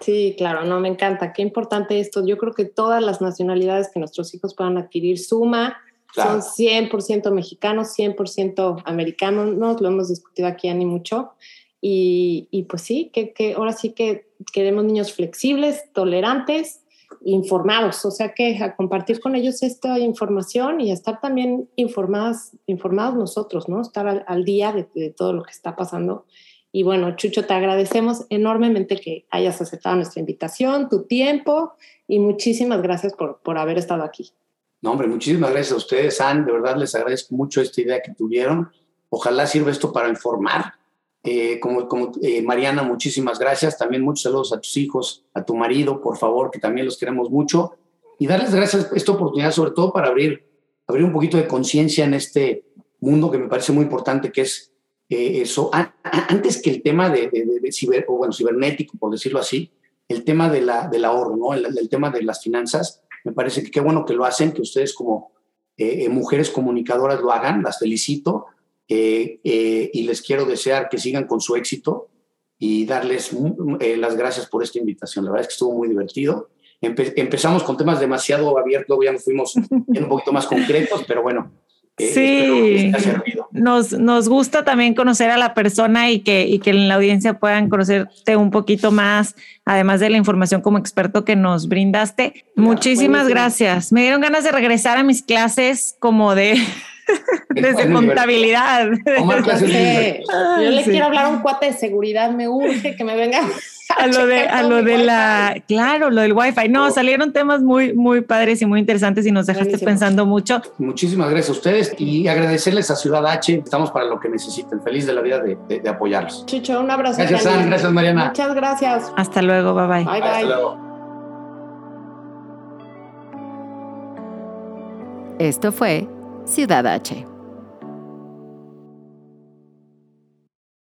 Sí, claro, no, me encanta. Qué importante esto. Yo creo que todas las nacionalidades que nuestros hijos puedan adquirir suma. Claro. Son 100% mexicanos, 100% americanos, ¿no? Lo hemos discutido aquí, Ani, mucho. Y, y pues sí, que, que ahora sí que queremos niños flexibles, tolerantes, informados, o sea que a compartir con ellos esta información y estar también informadas, informados nosotros, ¿no? Estar al, día de, de, todo lo que está pasando. Y bueno, Chucho, te agradecemos enormemente que hayas aceptado nuestra invitación, tu tiempo y muchísimas gracias por, por haber estado aquí. No, hombre, muchísimas gracias a ustedes, Anne. De verdad les agradezco mucho esta idea que tuvieron. Ojalá sirva esto para informar. Eh, como como eh, Mariana, muchísimas gracias. También muchos saludos a tus hijos, a tu marido, por favor, que también los queremos mucho. Y darles gracias esta oportunidad, sobre todo para abrir, abrir un poquito de conciencia en este mundo que me parece muy importante, que es eh, eso, antes que el tema de, de, ciber, o bueno, cibernético, por decirlo así, el tema de la, del ahorro, ¿no? El, tema de las finanzas, me parece que qué bueno que lo hacen, que ustedes como eh, eh, mujeres comunicadoras lo hagan, las felicito y les quiero desear que sigan con su éxito y darles las gracias por esta invitación. La verdad es que estuvo muy divertido. empezamos con temas demasiado abiertos, ya nos fuimos un poquito más concretos, pero bueno, sí, nos, nos gusta también conocer a la persona y que, y que en la audiencia puedan conocerte un poquito más, además de la información como experto que nos brindaste. Muchísimas gracias. Me dieron ganas de regresar a mis clases como de desde contabilidad. Yo le quiero hablar a un cuate de seguridad, me urge que me venga a lo de, a lo de la, claro, lo del wifi. No, oh. salieron temas muy, muy padres y muy interesantes y nos dejaste pensando mucho. Muchísimas gracias a ustedes y agradecerles a Ciudad H. Estamos para lo que necesiten. Feliz de la vida de, de, apoyarlos. Chicho, un abrazo. Gracias, San. Gracias, Mariana. Muchas gracias. Hasta luego. Bye bye. Bye bye. Hasta luego. Esto fue Ciudad H